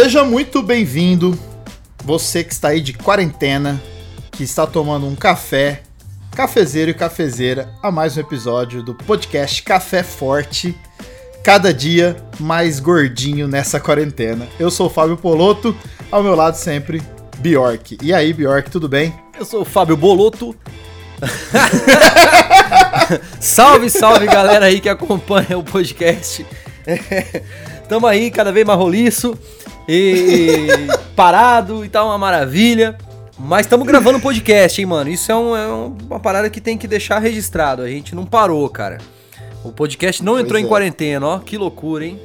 Seja muito bem-vindo, você que está aí de quarentena, que está tomando um café, cafezeiro e cafezeira, a mais um episódio do podcast Café Forte. Cada dia mais gordinho nessa quarentena. Eu sou o Fábio Poloto, ao meu lado sempre, Bjork. E aí, Bjork, tudo bem? Eu sou o Fábio Boloto. salve, salve galera aí que acompanha o podcast. Tamo aí cada vez mais roliço e parado e tal, uma maravilha. Mas estamos gravando um podcast, hein, mano? Isso é, um, é, uma parada que tem que deixar registrado. A gente não parou, cara. O podcast não pois entrou é. em quarentena, ó. Que loucura, hein?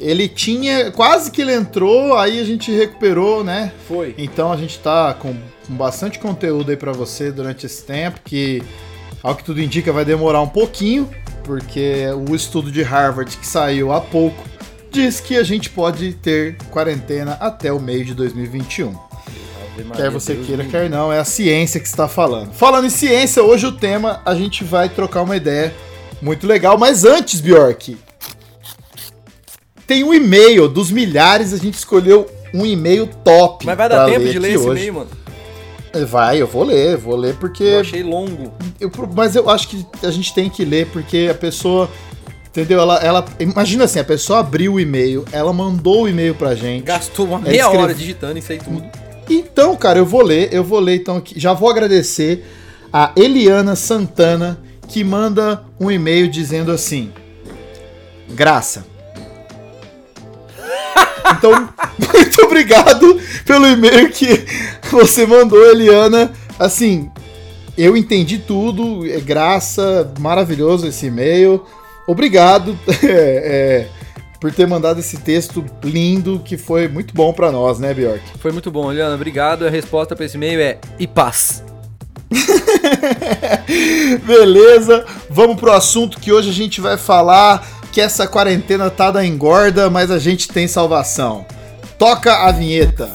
Ele tinha. Quase que ele entrou, aí a gente recuperou, né? Foi. Então a gente tá com, com bastante conteúdo aí para você durante esse tempo, que ao que tudo indica vai demorar um pouquinho, porque o estudo de Harvard que saiu há pouco diz que a gente pode ter quarentena até o meio de 2021. Quer você Deus queira, quer não, é a ciência que está falando. Falando em ciência, hoje o tema a gente vai trocar uma ideia muito legal, mas antes, Bjork, tem um e-mail dos milhares, a gente escolheu um e-mail top. Mas vai dar tempo ler de ler esse e-mail, mano? É, vai, eu vou ler, vou ler porque. Eu achei longo. Eu, mas eu acho que a gente tem que ler porque a pessoa Entendeu? Ela, ela. Imagina assim, a pessoa abriu o e-mail, ela mandou o e-mail pra gente. Gastou uma meia escreve... hora digitando e fez tudo. Então, cara, eu vou ler, eu vou ler então aqui. Já vou agradecer a Eliana Santana, que manda um e-mail dizendo assim: Graça. Então, muito obrigado pelo e-mail que você mandou, Eliana. Assim, eu entendi tudo, é graça, maravilhoso esse e-mail. Obrigado é, é, por ter mandado esse texto lindo que foi muito bom para nós, né, Bjork? Foi muito bom, Eliana. Obrigado. A resposta para esse e-mail é e paz. Beleza, vamos pro assunto que hoje a gente vai falar que essa quarentena tá da engorda, mas a gente tem salvação. Toca a vinheta.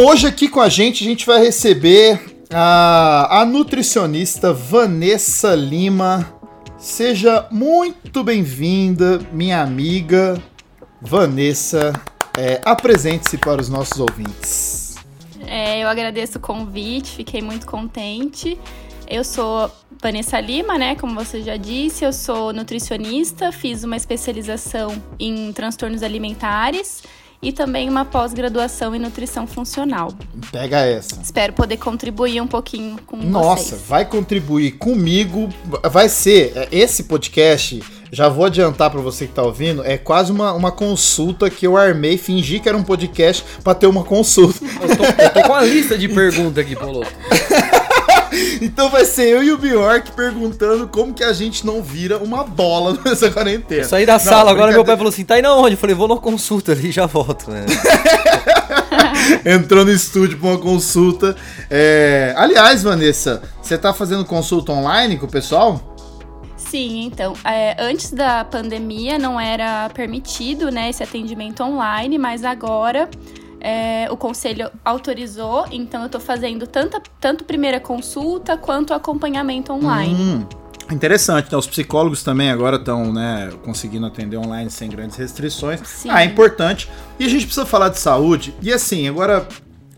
Hoje aqui com a gente, a gente vai receber a, a nutricionista Vanessa Lima. Seja muito bem-vinda, minha amiga Vanessa. É, Apresente-se para os nossos ouvintes. É, eu agradeço o convite, fiquei muito contente. Eu sou Vanessa Lima, né? Como você já disse, eu sou nutricionista, fiz uma especialização em transtornos alimentares e também uma pós-graduação em nutrição funcional. Pega essa. Espero poder contribuir um pouquinho com Nossa, vocês. vai contribuir comigo. Vai ser é, esse podcast. Já vou adiantar para você que tá ouvindo, é quase uma, uma consulta que eu armei, fingi que era um podcast para ter uma consulta. Eu tô, eu tô com a lista de perguntas aqui, Paulo. então vai ser eu e o Bjork perguntando como que a gente não vira uma bola nessa quarentena. Eu saí da não, sala, agora meu pai falou assim, tá indo aonde? Eu falei, vou numa consulta ali e já volto, né? Entrou no estúdio pra uma consulta. É... Aliás, Vanessa, você tá fazendo consulta online com o pessoal? Sim, então, é, antes da pandemia não era permitido, né, esse atendimento online, mas agora é, o conselho autorizou, então eu estou fazendo tanto, tanto primeira consulta quanto acompanhamento online. Hum, interessante, então os psicólogos também agora estão né, conseguindo atender online sem grandes restrições. Sim. Ah, é importante. E a gente precisa falar de saúde. E assim, agora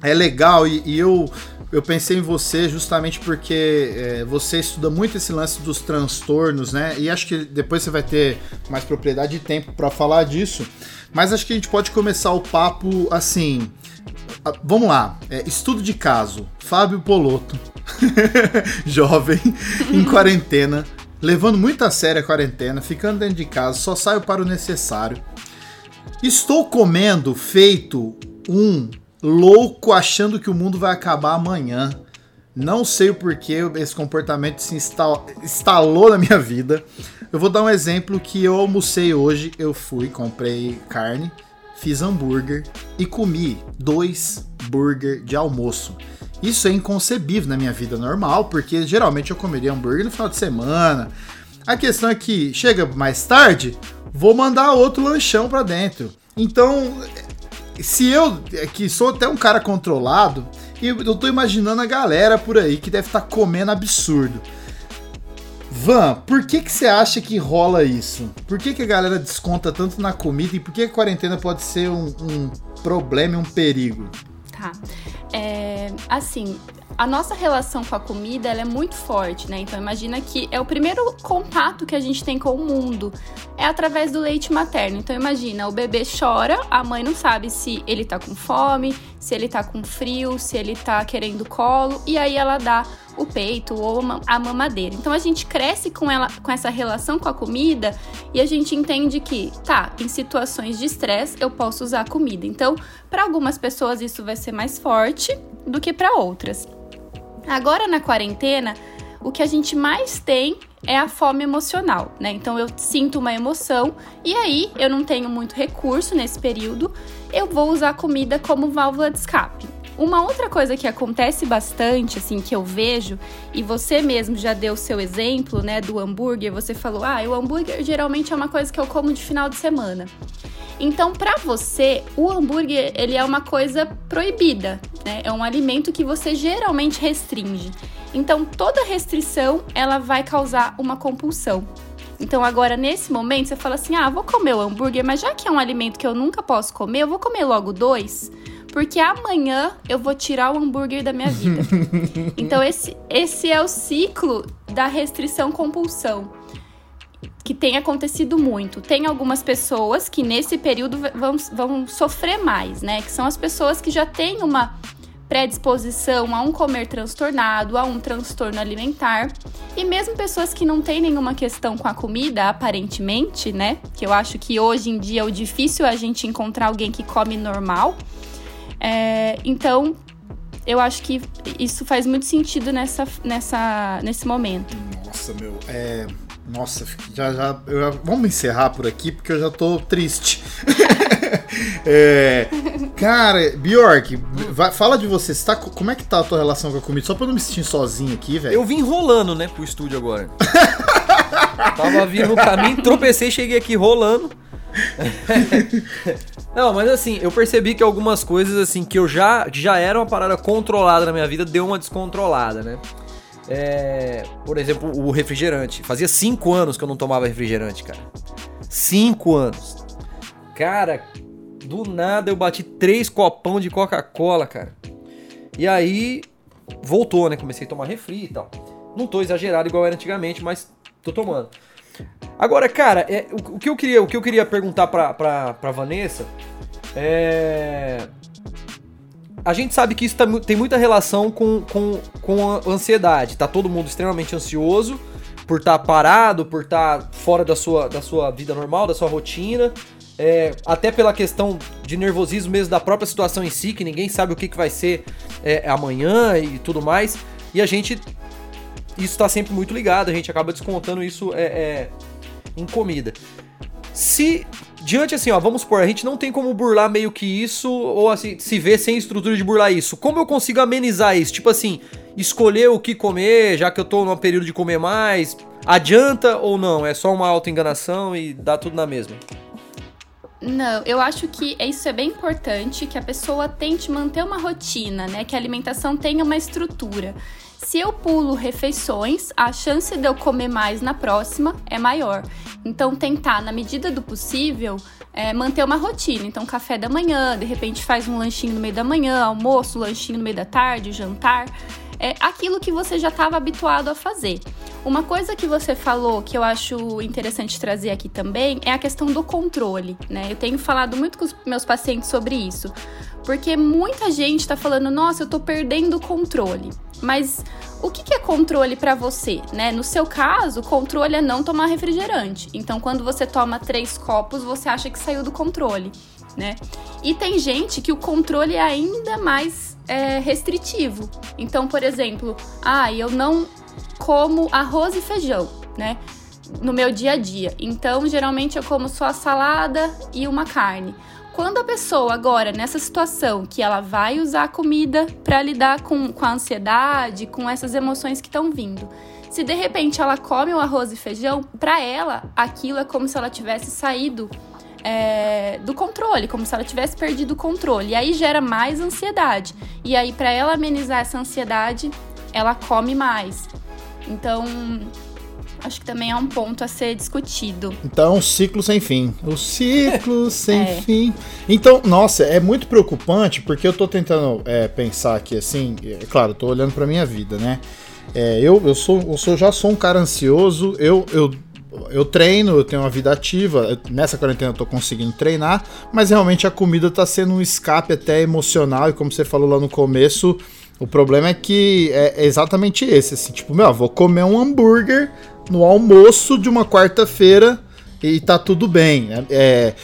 é legal e, e eu eu pensei em você justamente porque é, você estuda muito esse lance dos transtornos, né? E acho que depois você vai ter mais propriedade e tempo para falar disso. Mas acho que a gente pode começar o papo assim. Vamos lá. É, estudo de caso. Fábio Poloto, jovem, em quarentena, levando muito a sério a quarentena, ficando dentro de casa, só saio para o necessário. Estou comendo feito um louco achando que o mundo vai acabar amanhã. Não sei o porquê esse comportamento se instalou na minha vida. Eu vou dar um exemplo que eu almocei hoje. Eu fui, comprei carne, fiz hambúrguer e comi dois burger de almoço. Isso é inconcebível na minha vida normal, porque geralmente eu comeria hambúrguer no final de semana. A questão é que chega mais tarde, vou mandar outro lanchão para dentro. Então, se eu, que sou até um cara controlado, eu tô imaginando a galera por aí que deve estar tá comendo absurdo. Van, por que, que você acha que rola isso? Por que, que a galera desconta tanto na comida e por que a quarentena pode ser um, um problema e um perigo? Tá. É, assim, a nossa relação com a comida ela é muito forte, né? Então imagina que é o primeiro contato que a gente tem com o mundo é através do leite materno. Então imagina, o bebê chora, a mãe não sabe se ele tá com fome, se ele tá com frio, se ele tá querendo colo, e aí ela dá o peito ou a mamadeira. Então a gente cresce com ela com essa relação com a comida e a gente entende que, tá, em situações de estresse eu posso usar a comida. Então, para algumas pessoas isso vai ser mais forte do que para outras. Agora na quarentena, o que a gente mais tem é a fome emocional, né? Então eu sinto uma emoção e aí eu não tenho muito recurso nesse período, eu vou usar a comida como válvula de escape. Uma outra coisa que acontece bastante, assim, que eu vejo, e você mesmo já deu o seu exemplo, né, do hambúrguer, você falou, ah, o hambúrguer geralmente é uma coisa que eu como de final de semana. Então, para você, o hambúrguer, ele é uma coisa proibida, né? É um alimento que você geralmente restringe. Então, toda restrição, ela vai causar uma compulsão. Então, agora, nesse momento, você fala assim: ah, vou comer o hambúrguer, mas já que é um alimento que eu nunca posso comer, eu vou comer logo dois porque amanhã eu vou tirar o hambúrguer da minha vida. então esse, esse é o ciclo da restrição compulsão que tem acontecido muito. Tem algumas pessoas que nesse período vão, vão sofrer mais, né? Que são as pessoas que já têm uma predisposição a um comer transtornado, a um transtorno alimentar. E mesmo pessoas que não têm nenhuma questão com a comida, aparentemente, né? Que eu acho que hoje em dia é o difícil a gente encontrar alguém que come normal. É, então, eu acho que isso faz muito sentido nessa, nessa, nesse momento. Nossa, meu, é. Nossa, já, já, já, Vamos encerrar por aqui, porque eu já tô triste. é, cara, Bjork, vai, fala de você. você tá, como é que tá a tua relação com a comida? Só pra eu não me sentir sozinho aqui, velho. Eu vim rolando, né, pro estúdio agora. Tava vindo no caminho, tropecei, cheguei aqui rolando. Não, mas assim, eu percebi que algumas coisas assim que eu já já era uma parada controlada na minha vida deu uma descontrolada, né? É, por exemplo, o refrigerante. Fazia cinco anos que eu não tomava refrigerante, cara. Cinco anos. Cara, do nada eu bati três copão de Coca-Cola, cara. E aí voltou, né? Comecei a tomar refri e tal. Não tô exagerado igual era antigamente, mas tô tomando. Agora, cara, é, o, o, que eu queria, o que eu queria perguntar pra, pra, pra Vanessa é. A gente sabe que isso tá, tem muita relação com, com, com a ansiedade. Tá todo mundo extremamente ansioso por estar tá parado, por estar tá fora da sua, da sua vida normal, da sua rotina. É, até pela questão de nervosismo mesmo da própria situação em si, que ninguém sabe o que, que vai ser é, amanhã e tudo mais. E a gente isso está sempre muito ligado, a gente acaba descontando isso é, é, em comida. Se diante assim, ó, vamos supor, a gente não tem como burlar meio que isso, ou assim, se ver sem estrutura de burlar isso. Como eu consigo amenizar isso? Tipo assim, escolher o que comer, já que eu tô num período de comer mais, adianta ou não? É só uma auto-enganação e dá tudo na mesma? Não, eu acho que isso é bem importante, que a pessoa tente manter uma rotina, né? Que a alimentação tenha uma estrutura. Se eu pulo refeições, a chance de eu comer mais na próxima é maior. Então, tentar, na medida do possível, é, manter uma rotina. Então, café da manhã, de repente faz um lanchinho no meio da manhã, almoço, lanchinho no meio da tarde, jantar. É aquilo que você já estava habituado a fazer. Uma coisa que você falou que eu acho interessante trazer aqui também é a questão do controle, né? Eu tenho falado muito com os meus pacientes sobre isso, porque muita gente está falando, nossa, eu estou perdendo o controle. Mas o que, é controle para você, né? No seu caso, controle é não tomar refrigerante. Então, quando você toma três copos, você acha que saiu do controle, né? E tem gente que o controle é ainda mais é, restritivo. Então, por exemplo, ah, eu não como arroz e feijão, né? No meu dia a dia. Então, geralmente eu como só a salada e uma carne. Quando a pessoa agora, nessa situação, que ela vai usar a comida para lidar com, com a ansiedade, com essas emoções que estão vindo, Se de repente ela come o arroz e feijão, para ela aquilo é como se ela tivesse saído é, do controle, como se ela tivesse perdido o controle. E aí gera mais ansiedade. E aí, para ela amenizar essa ansiedade, ela come mais. Então, acho que também é um ponto a ser discutido. Então, ciclo sem fim. O ciclo sem é. fim. Então, nossa, é muito preocupante porque eu tô tentando é, pensar aqui assim. É, claro, tô olhando pra minha vida, né? É, eu, eu, sou, eu sou, já sou um cara ansioso. Eu, eu eu treino, eu tenho uma vida ativa. Nessa quarentena eu tô conseguindo treinar, mas realmente a comida tá sendo um escape até emocional. E como você falou lá no começo, o problema é que é exatamente esse. Assim, tipo, meu, vou comer um hambúrguer no almoço de uma quarta-feira e tá tudo bem. Né? É,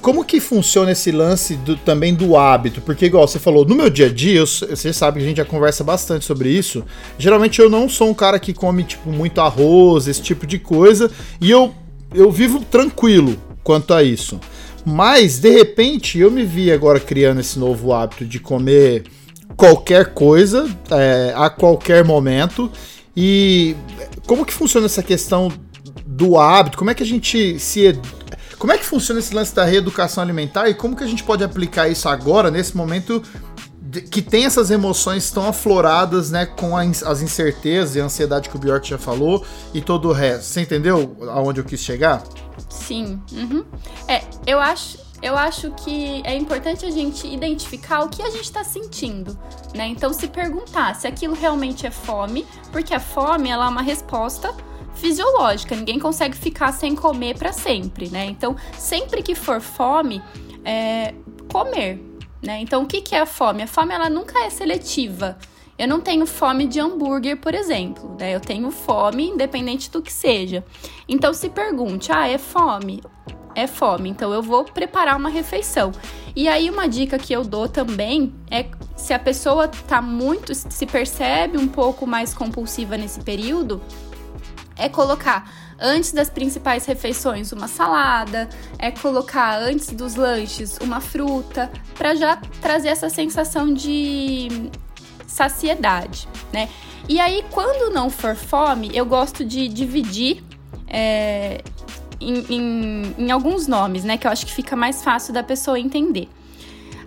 como que funciona esse lance do, também do hábito? Porque, igual você falou, no meu dia a dia, você sabe que a gente já conversa bastante sobre isso. Geralmente eu não sou um cara que come, tipo, muito arroz, esse tipo de coisa. E eu, eu vivo tranquilo quanto a isso. Mas, de repente, eu me vi agora criando esse novo hábito de comer qualquer coisa é, a qualquer momento. E como que funciona essa questão do hábito? Como é que a gente se como é que funciona esse lance da reeducação alimentar e como que a gente pode aplicar isso agora, nesse momento que tem essas emoções tão afloradas, né, com as incertezas e a ansiedade que o Bjork já falou e todo o resto. Você entendeu aonde eu quis chegar? Sim. Uhum. É, eu acho, eu acho que é importante a gente identificar o que a gente está sentindo, né? Então se perguntar se aquilo realmente é fome, porque a fome ela é uma resposta fisiológica. Ninguém consegue ficar sem comer para sempre, né? Então, sempre que for fome, é comer, né? Então, o que, que é a fome? A fome ela nunca é seletiva. Eu não tenho fome de hambúrguer, por exemplo, né? Eu tenho fome independente do que seja. Então, se pergunte, ah, é fome? É fome, então eu vou preparar uma refeição. E aí, uma dica que eu dou também é se a pessoa tá muito, se percebe um pouco mais compulsiva nesse período, é colocar antes das principais refeições uma salada, é colocar antes dos lanches uma fruta, para já trazer essa sensação de saciedade, né? E aí, quando não for fome, eu gosto de dividir é, em, em, em alguns nomes, né? Que eu acho que fica mais fácil da pessoa entender.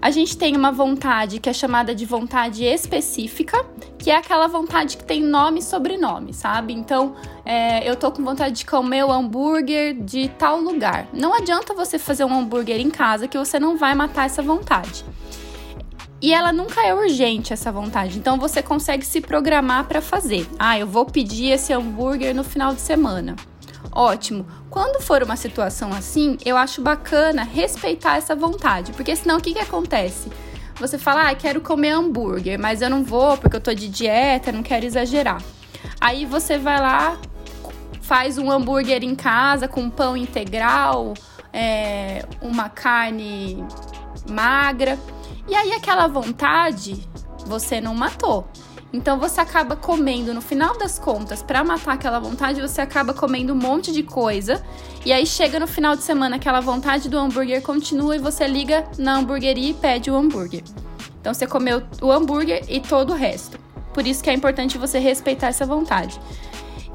A gente tem uma vontade que é chamada de vontade específica, que é aquela vontade que tem nome e sobrenome, sabe? Então, é, eu tô com vontade de comer o hambúrguer de tal lugar. Não adianta você fazer um hambúrguer em casa que você não vai matar essa vontade. E ela nunca é urgente, essa vontade. Então você consegue se programar para fazer. Ah, eu vou pedir esse hambúrguer no final de semana ótimo. Quando for uma situação assim, eu acho bacana respeitar essa vontade, porque senão o que, que acontece? Você fala, ah, quero comer hambúrguer, mas eu não vou porque eu tô de dieta, não quero exagerar. Aí você vai lá, faz um hambúrguer em casa com pão integral, é, uma carne magra, e aí aquela vontade você não matou. Então você acaba comendo, no final das contas, para matar aquela vontade, você acaba comendo um monte de coisa. E aí chega no final de semana, aquela vontade do hambúrguer continua e você liga na hamburgueria e pede o hambúrguer. Então você comeu o hambúrguer e todo o resto. Por isso que é importante você respeitar essa vontade.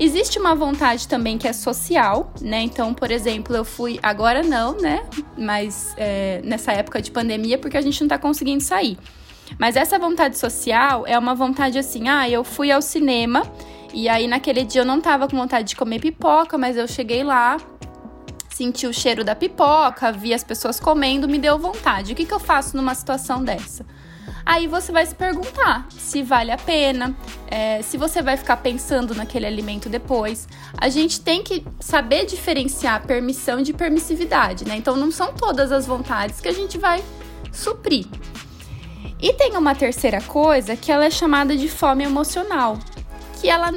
Existe uma vontade também que é social, né? Então, por exemplo, eu fui. Agora não, né? Mas é, nessa época de pandemia, porque a gente não tá conseguindo sair. Mas essa vontade social é uma vontade assim, ah, eu fui ao cinema e aí naquele dia eu não tava com vontade de comer pipoca, mas eu cheguei lá, senti o cheiro da pipoca, vi as pessoas comendo, me deu vontade. O que, que eu faço numa situação dessa? Aí você vai se perguntar se vale a pena, é, se você vai ficar pensando naquele alimento depois. A gente tem que saber diferenciar permissão de permissividade, né? Então não são todas as vontades que a gente vai suprir. E tem uma terceira coisa que ela é chamada de fome emocional, que ela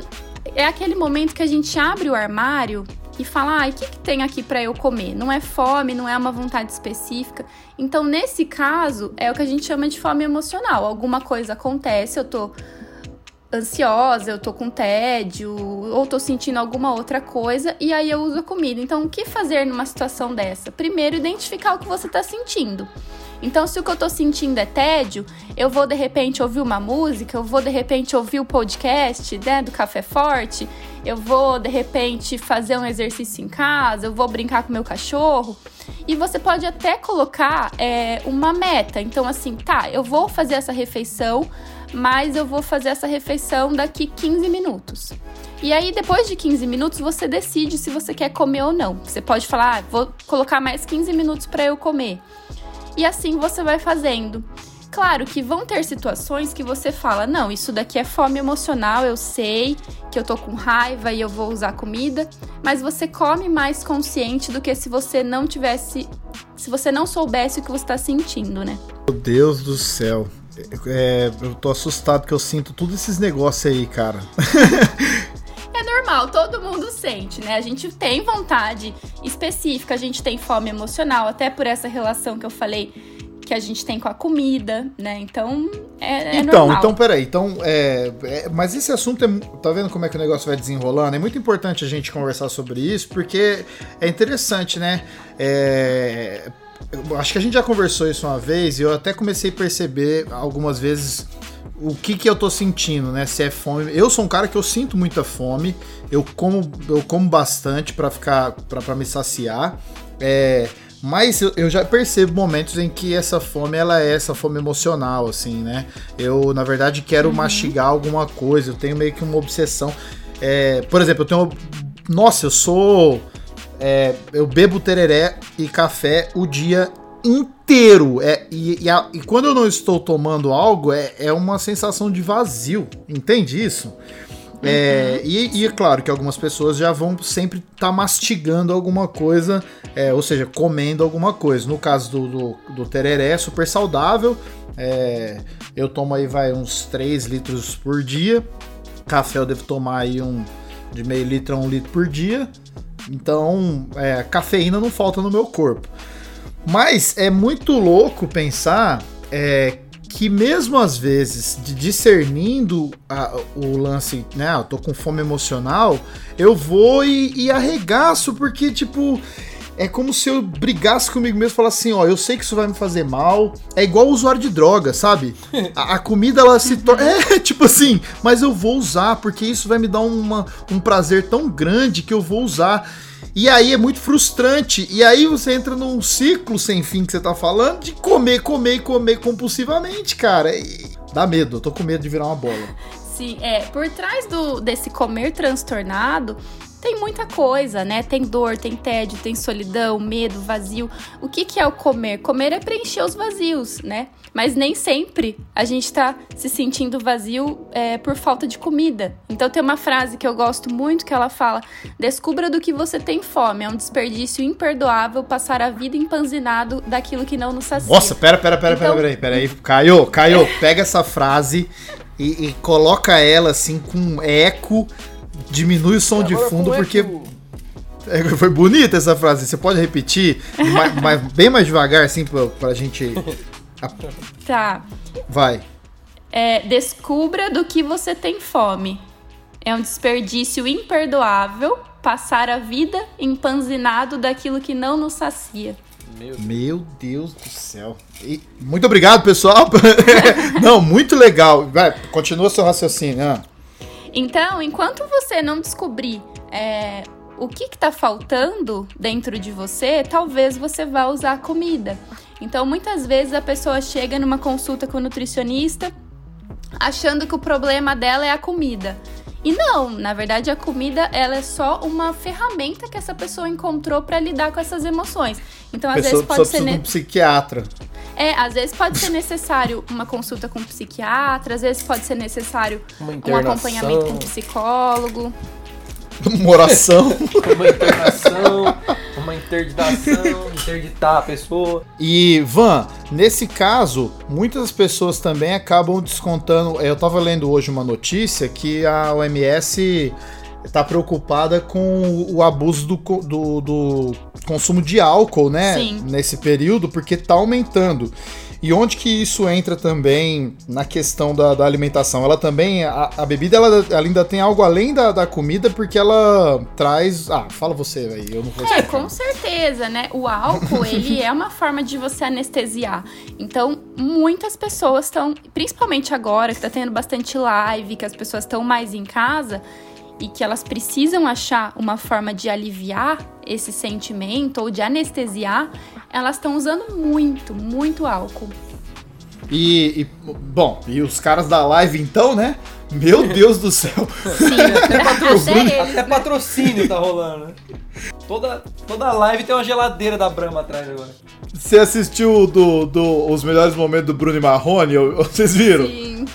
é aquele momento que a gente abre o armário e fala, ah, o que, que tem aqui para eu comer? Não é fome, não é uma vontade específica. Então, nesse caso, é o que a gente chama de fome emocional. Alguma coisa acontece, eu tô ansiosa, eu tô com tédio, ou tô sentindo alguma outra coisa, e aí eu uso a comida. Então, o que fazer numa situação dessa? Primeiro, identificar o que você tá sentindo. Então, se o que eu tô sentindo é tédio, eu vou de repente ouvir uma música, eu vou de repente ouvir o podcast, né, do Café Forte, eu vou de repente fazer um exercício em casa, eu vou brincar com meu cachorro. E você pode até colocar é, uma meta. Então, assim, tá, eu vou fazer essa refeição, mas eu vou fazer essa refeição daqui 15 minutos. E aí, depois de 15 minutos, você decide se você quer comer ou não. Você pode falar, ah, vou colocar mais 15 minutos para eu comer. E assim você vai fazendo. Claro que vão ter situações que você fala: não, isso daqui é fome emocional, eu sei que eu tô com raiva e eu vou usar comida, mas você come mais consciente do que se você não tivesse. Se você não soubesse o que você tá sentindo, né? Meu Deus do céu. É, eu tô assustado que eu sinto todos esses negócios aí, cara. é normal, todo mundo sente, né? A gente tem vontade específica, a gente tem fome emocional, até por essa relação que eu falei que a gente tem com a comida, né? Então, é, é então, normal. Então, peraí. Então, é, é, mas esse assunto, é, tá vendo como é que o negócio vai desenrolando? É muito importante a gente conversar sobre isso, porque é interessante, né? É, acho que a gente já conversou isso uma vez e eu até comecei a perceber algumas vezes o que que eu tô sentindo, né? Se é fome. Eu sou um cara que eu sinto muita fome. Eu como, eu como bastante para ficar para me saciar. É, mas eu, eu, já percebo momentos em que essa fome ela é essa fome emocional, assim, né? Eu, na verdade, quero uhum. mastigar alguma coisa. Eu tenho meio que uma obsessão. É, por exemplo, eu tenho. Nossa, eu sou. É, eu bebo tereré e café o dia inteiro. É, e, e, a, e, quando eu não estou tomando algo, é, é uma sensação de vazio. Entende isso? É, uhum. e, e, é claro que algumas pessoas já vão sempre estar tá mastigando alguma coisa, é, ou seja, comendo alguma coisa. No caso do, do, do tereré, é super saudável. É, eu tomo aí vai uns 3 litros por dia. Café eu devo tomar aí um de meio litro a um litro por dia. Então, é, cafeína não falta no meu corpo. Mas é muito louco pensar é, que mesmo às vezes, discernindo a, o lance, né, eu tô com fome emocional, eu vou e, e arregaço, porque, tipo, é como se eu brigasse comigo mesmo e falasse assim, ó, eu sei que isso vai me fazer mal. É igual o usuário de droga, sabe? A, a comida, ela se torna... É, tipo assim, mas eu vou usar, porque isso vai me dar uma, um prazer tão grande que eu vou usar. E aí é muito frustrante. E aí você entra num ciclo sem fim que você tá falando de comer, comer e comer compulsivamente, cara. E dá medo, eu tô com medo de virar uma bola. Sim, é, por trás do, desse comer transtornado tem muita coisa, né? Tem dor, tem tédio, tem solidão, medo, vazio. O que, que é o comer? Comer é preencher os vazios, né? Mas nem sempre a gente tá se sentindo vazio é, por falta de comida. Então tem uma frase que eu gosto muito que ela fala: Descubra do que você tem fome. É um desperdício imperdoável passar a vida empanzinado daquilo que não nos sacia. Nossa, pera, pera, pera, então... pera, pera, pera aí. Caio, Caio, pega essa frase e, e coloca ela assim com eco diminui o som Agora, de fundo porque. É, foi bonita essa frase. Você pode repetir mais, mais, bem mais devagar, assim, pra, pra gente. Tá. Vai. É, descubra do que você tem fome. É um desperdício imperdoável passar a vida empanzinado daquilo que não nos sacia. Meu, Meu Deus do céu. E, muito obrigado, pessoal. não, muito legal. Vai, continua seu raciocínio. Ah. Então, enquanto você não descobrir é, o que está faltando dentro de você, talvez você vá usar a comida. Então, muitas vezes a pessoa chega numa consulta com o nutricionista achando que o problema dela é a comida. E não, na verdade a comida ela é só uma ferramenta que essa pessoa encontrou para lidar com essas emoções. Então às pessoa, vezes pode ser ne... um psiquiatra. É, às vezes pode ser necessário uma consulta com um psiquiatra, às vezes pode ser necessário um acompanhamento com um psicólogo. Uma oração. uma internação, uma interditação, interditar a pessoa. E, Van, nesse caso, muitas pessoas também acabam descontando. Eu tava lendo hoje uma notícia que a OMS está preocupada com o abuso do, do, do, consumo de álcool, né? Sim. Nesse período, porque tá aumentando. E onde que isso entra também na questão da, da alimentação? Ela também, a, a bebida, ela, ela, ainda tem algo além da, da comida, porque ela traz. Ah, fala você aí, eu não vou É, com certeza, né? O álcool, ele é uma forma de você anestesiar. Então, muitas pessoas estão, principalmente agora, que tá tendo bastante live, que as pessoas estão mais em casa e que elas precisam achar uma forma de aliviar esse sentimento ou de anestesiar, elas estão usando muito, muito álcool. E, e, bom, e os caras da live então, né? Meu Deus do céu. Sim, até patrocínio, até, até patrocínio tá rolando. Né? Toda, toda live tem uma geladeira da Brahma atrás agora. Você assistiu do, do, os melhores momentos do Bruno e Marrone? Vocês viram? Sim.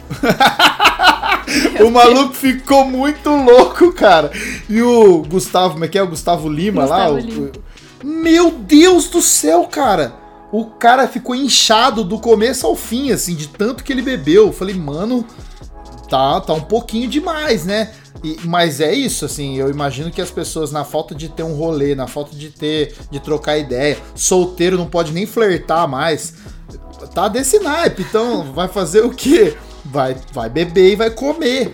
o maluco ficou muito louco, cara. E o Gustavo, como é que é? O Gustavo Lima Gustavo lá? Lima. O, meu Deus do céu, cara. O cara ficou inchado do começo ao fim, assim, de tanto que ele bebeu. Eu falei, mano, tá, tá um pouquinho demais, né? E, mas é isso, assim, eu imagino que as pessoas, na falta de ter um rolê, na falta de ter, de trocar ideia, solteiro não pode nem flertar mais, tá desse naipe, então vai fazer o quê? Vai, vai beber e vai comer.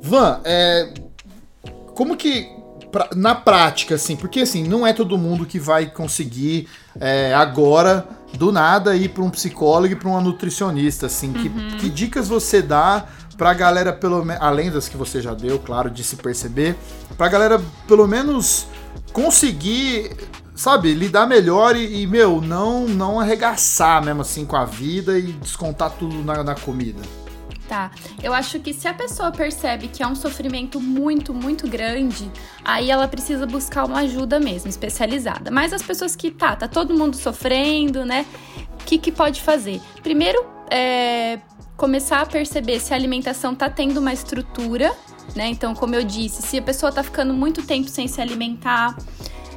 Van, é, como que pra, na prática, assim, porque assim, não é todo mundo que vai conseguir é, agora, do nada, ir para um psicólogo e para uma nutricionista, assim, uhum. que, que dicas você dá pra galera, pelo além das que você já deu, claro, de se perceber, pra galera pelo menos conseguir, sabe, lidar melhor e, e, meu, não, não arregaçar mesmo assim com a vida e descontar tudo na, na comida. Tá. Eu acho que se a pessoa percebe que é um sofrimento muito, muito grande, aí ela precisa buscar uma ajuda mesmo, especializada. Mas as pessoas que, tá, tá todo mundo sofrendo, né? O que, que pode fazer? Primeiro, é, começar a perceber se a alimentação tá tendo uma estrutura, né? Então, como eu disse, se a pessoa tá ficando muito tempo sem se alimentar,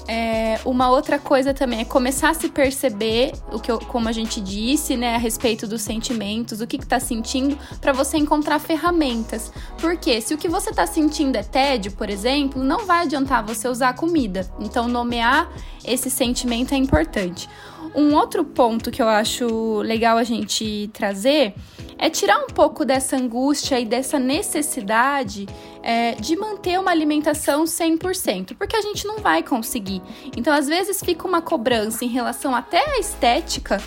é, uma outra coisa também é começar a se perceber, o que eu, como a gente disse, né, a respeito dos sentimentos, o que está sentindo, para você encontrar ferramentas. Porque se o que você está sentindo é tédio, por exemplo, não vai adiantar você usar comida. Então, nomear esse sentimento é importante. Um outro ponto que eu acho legal a gente trazer é tirar um pouco dessa angústia e dessa necessidade é, de manter uma alimentação 100%, porque a gente não vai conseguir. Então, às vezes, fica uma cobrança em relação até à estética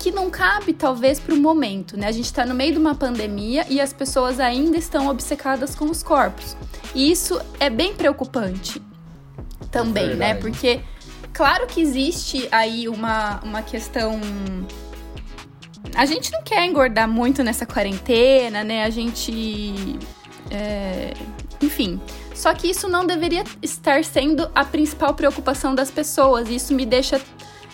que não cabe, talvez, para o momento, né? A gente está no meio de uma pandemia e as pessoas ainda estão obcecadas com os corpos. E isso é bem preocupante também, é né? Porque, claro que existe aí uma, uma questão a gente não quer engordar muito nessa quarentena, né? A gente. É, enfim. Só que isso não deveria estar sendo a principal preocupação das pessoas. Isso me deixa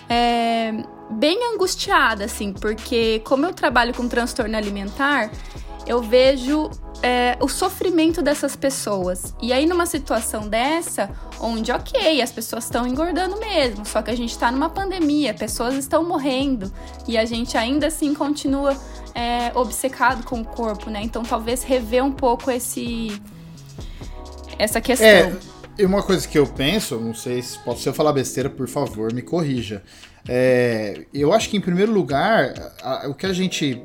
é, bem angustiada, assim, porque como eu trabalho com transtorno alimentar, eu vejo é, o sofrimento dessas pessoas. E aí, numa situação dessa, onde, ok, as pessoas estão engordando mesmo, só que a gente está numa pandemia, pessoas estão morrendo e a gente ainda assim continua é, obcecado com o corpo, né? Então, talvez rever um pouco esse essa questão. É, e uma coisa que eu penso, não sei se pode ser eu falar besteira, por favor, me corrija. É, eu acho que, em primeiro lugar, a, o que a gente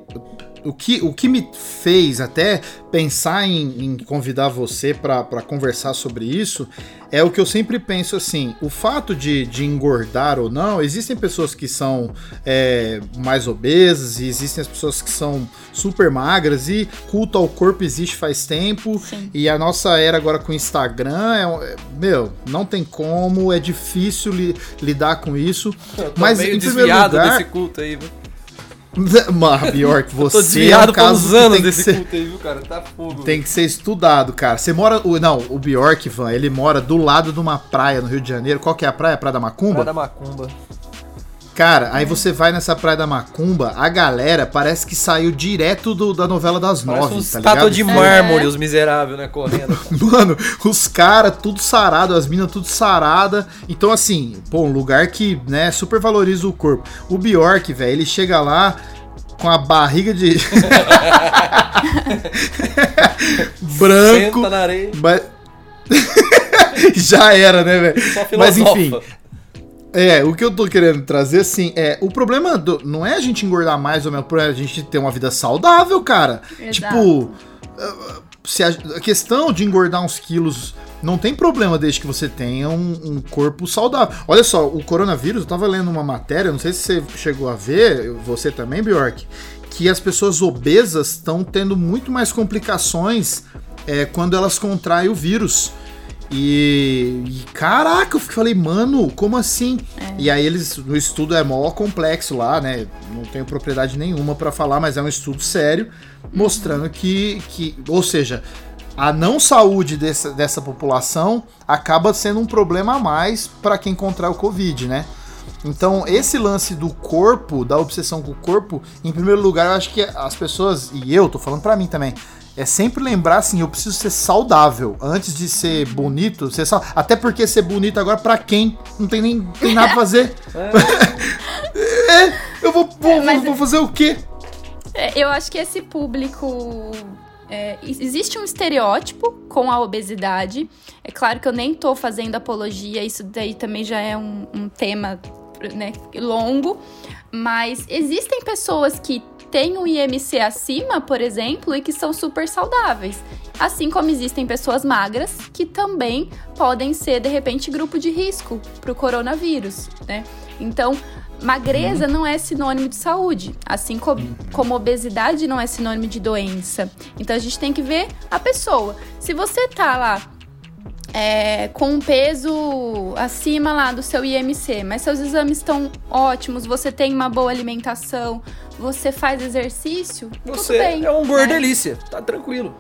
o que, o que me fez até pensar em, em convidar você para conversar sobre isso é o que eu sempre penso assim: o fato de, de engordar ou não, existem pessoas que são é, mais obesas e existem as pessoas que são super magras e culto ao corpo existe faz tempo Sim. e a nossa era agora com o Instagram é, meu, não tem como, é difícil li, lidar com isso. mas em primeiro lugar, desse culto aí, viu? Mano, Bjork, você. É um caso anos desse ser, culto aí, viu, cara? Tá fogo. Tem que ser estudado, cara. Você mora. Não, o Bjork, Van, ele mora do lado de uma praia no Rio de Janeiro. Qual que é a praia? Praia da Macumba? Praia da Macumba. Cara, aí você vai nessa Praia da Macumba, a galera parece que saiu direto do, da novela das parece nove, um tá ligado? de mármore, é. os miseráveis, né, correndo. Mano, os caras tudo sarado, as minas tudo sarada. Então, assim, pô, um lugar que, né, super valoriza o corpo. O Bjork, velho, ele chega lá com a barriga de. Branco. Senta na areia. Mas... Já era, né, velho? Mas enfim. É, o que eu tô querendo trazer, assim, é. O problema do, não é a gente engordar mais ou menos, é a gente ter uma vida saudável, cara. Exato. Tipo. Se a, a, questão de engordar uns quilos não tem problema desde que você tenha um, um, corpo saudável. Olha só, o coronavírus, eu tava lendo uma matéria, não sei se você chegou a ver, você também, Bjork, que as pessoas obesas estão tendo muito mais complicações é, quando elas contraem o vírus. E, e, caraca, eu falei, mano, como assim? É. E aí eles, no estudo é mó complexo lá, né? Não tenho propriedade nenhuma para falar, mas é um estudo sério, mostrando que, que ou seja, a não saúde dessa, dessa população acaba sendo um problema a mais para quem contrai o Covid, né? Então, esse lance do corpo, da obsessão com o corpo, em primeiro lugar, eu acho que as pessoas, e eu tô falando para mim também, é sempre lembrar assim, eu preciso ser saudável antes de ser bonito, ser sal... até porque ser bonito agora para quem não tem nem tem nada pra fazer. É. é, eu vou, vou, Mas, vou fazer o quê? É, eu acho que esse público é, existe um estereótipo com a obesidade. É claro que eu nem tô fazendo apologia, isso daí também já é um, um tema né, longo. Mas existem pessoas que têm um IMC acima, por exemplo, e que são super saudáveis. Assim como existem pessoas magras que também podem ser, de repente, grupo de risco para o coronavírus, né? Então, magreza não é sinônimo de saúde, assim como, como obesidade não é sinônimo de doença. Então, a gente tem que ver a pessoa. Se você tá lá é, com um peso acima lá do seu IMC, mas seus exames estão ótimos, você tem uma boa alimentação, você faz exercício, você bem, é um bordelícia, né? tá tranquilo.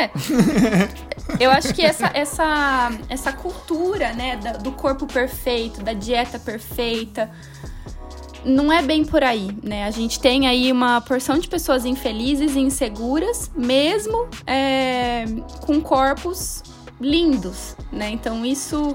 É. Eu acho que essa, essa, essa cultura, né, do corpo perfeito, da dieta perfeita, não é bem por aí, né? A gente tem aí uma porção de pessoas infelizes e inseguras, mesmo é, com corpos lindos, né? Então isso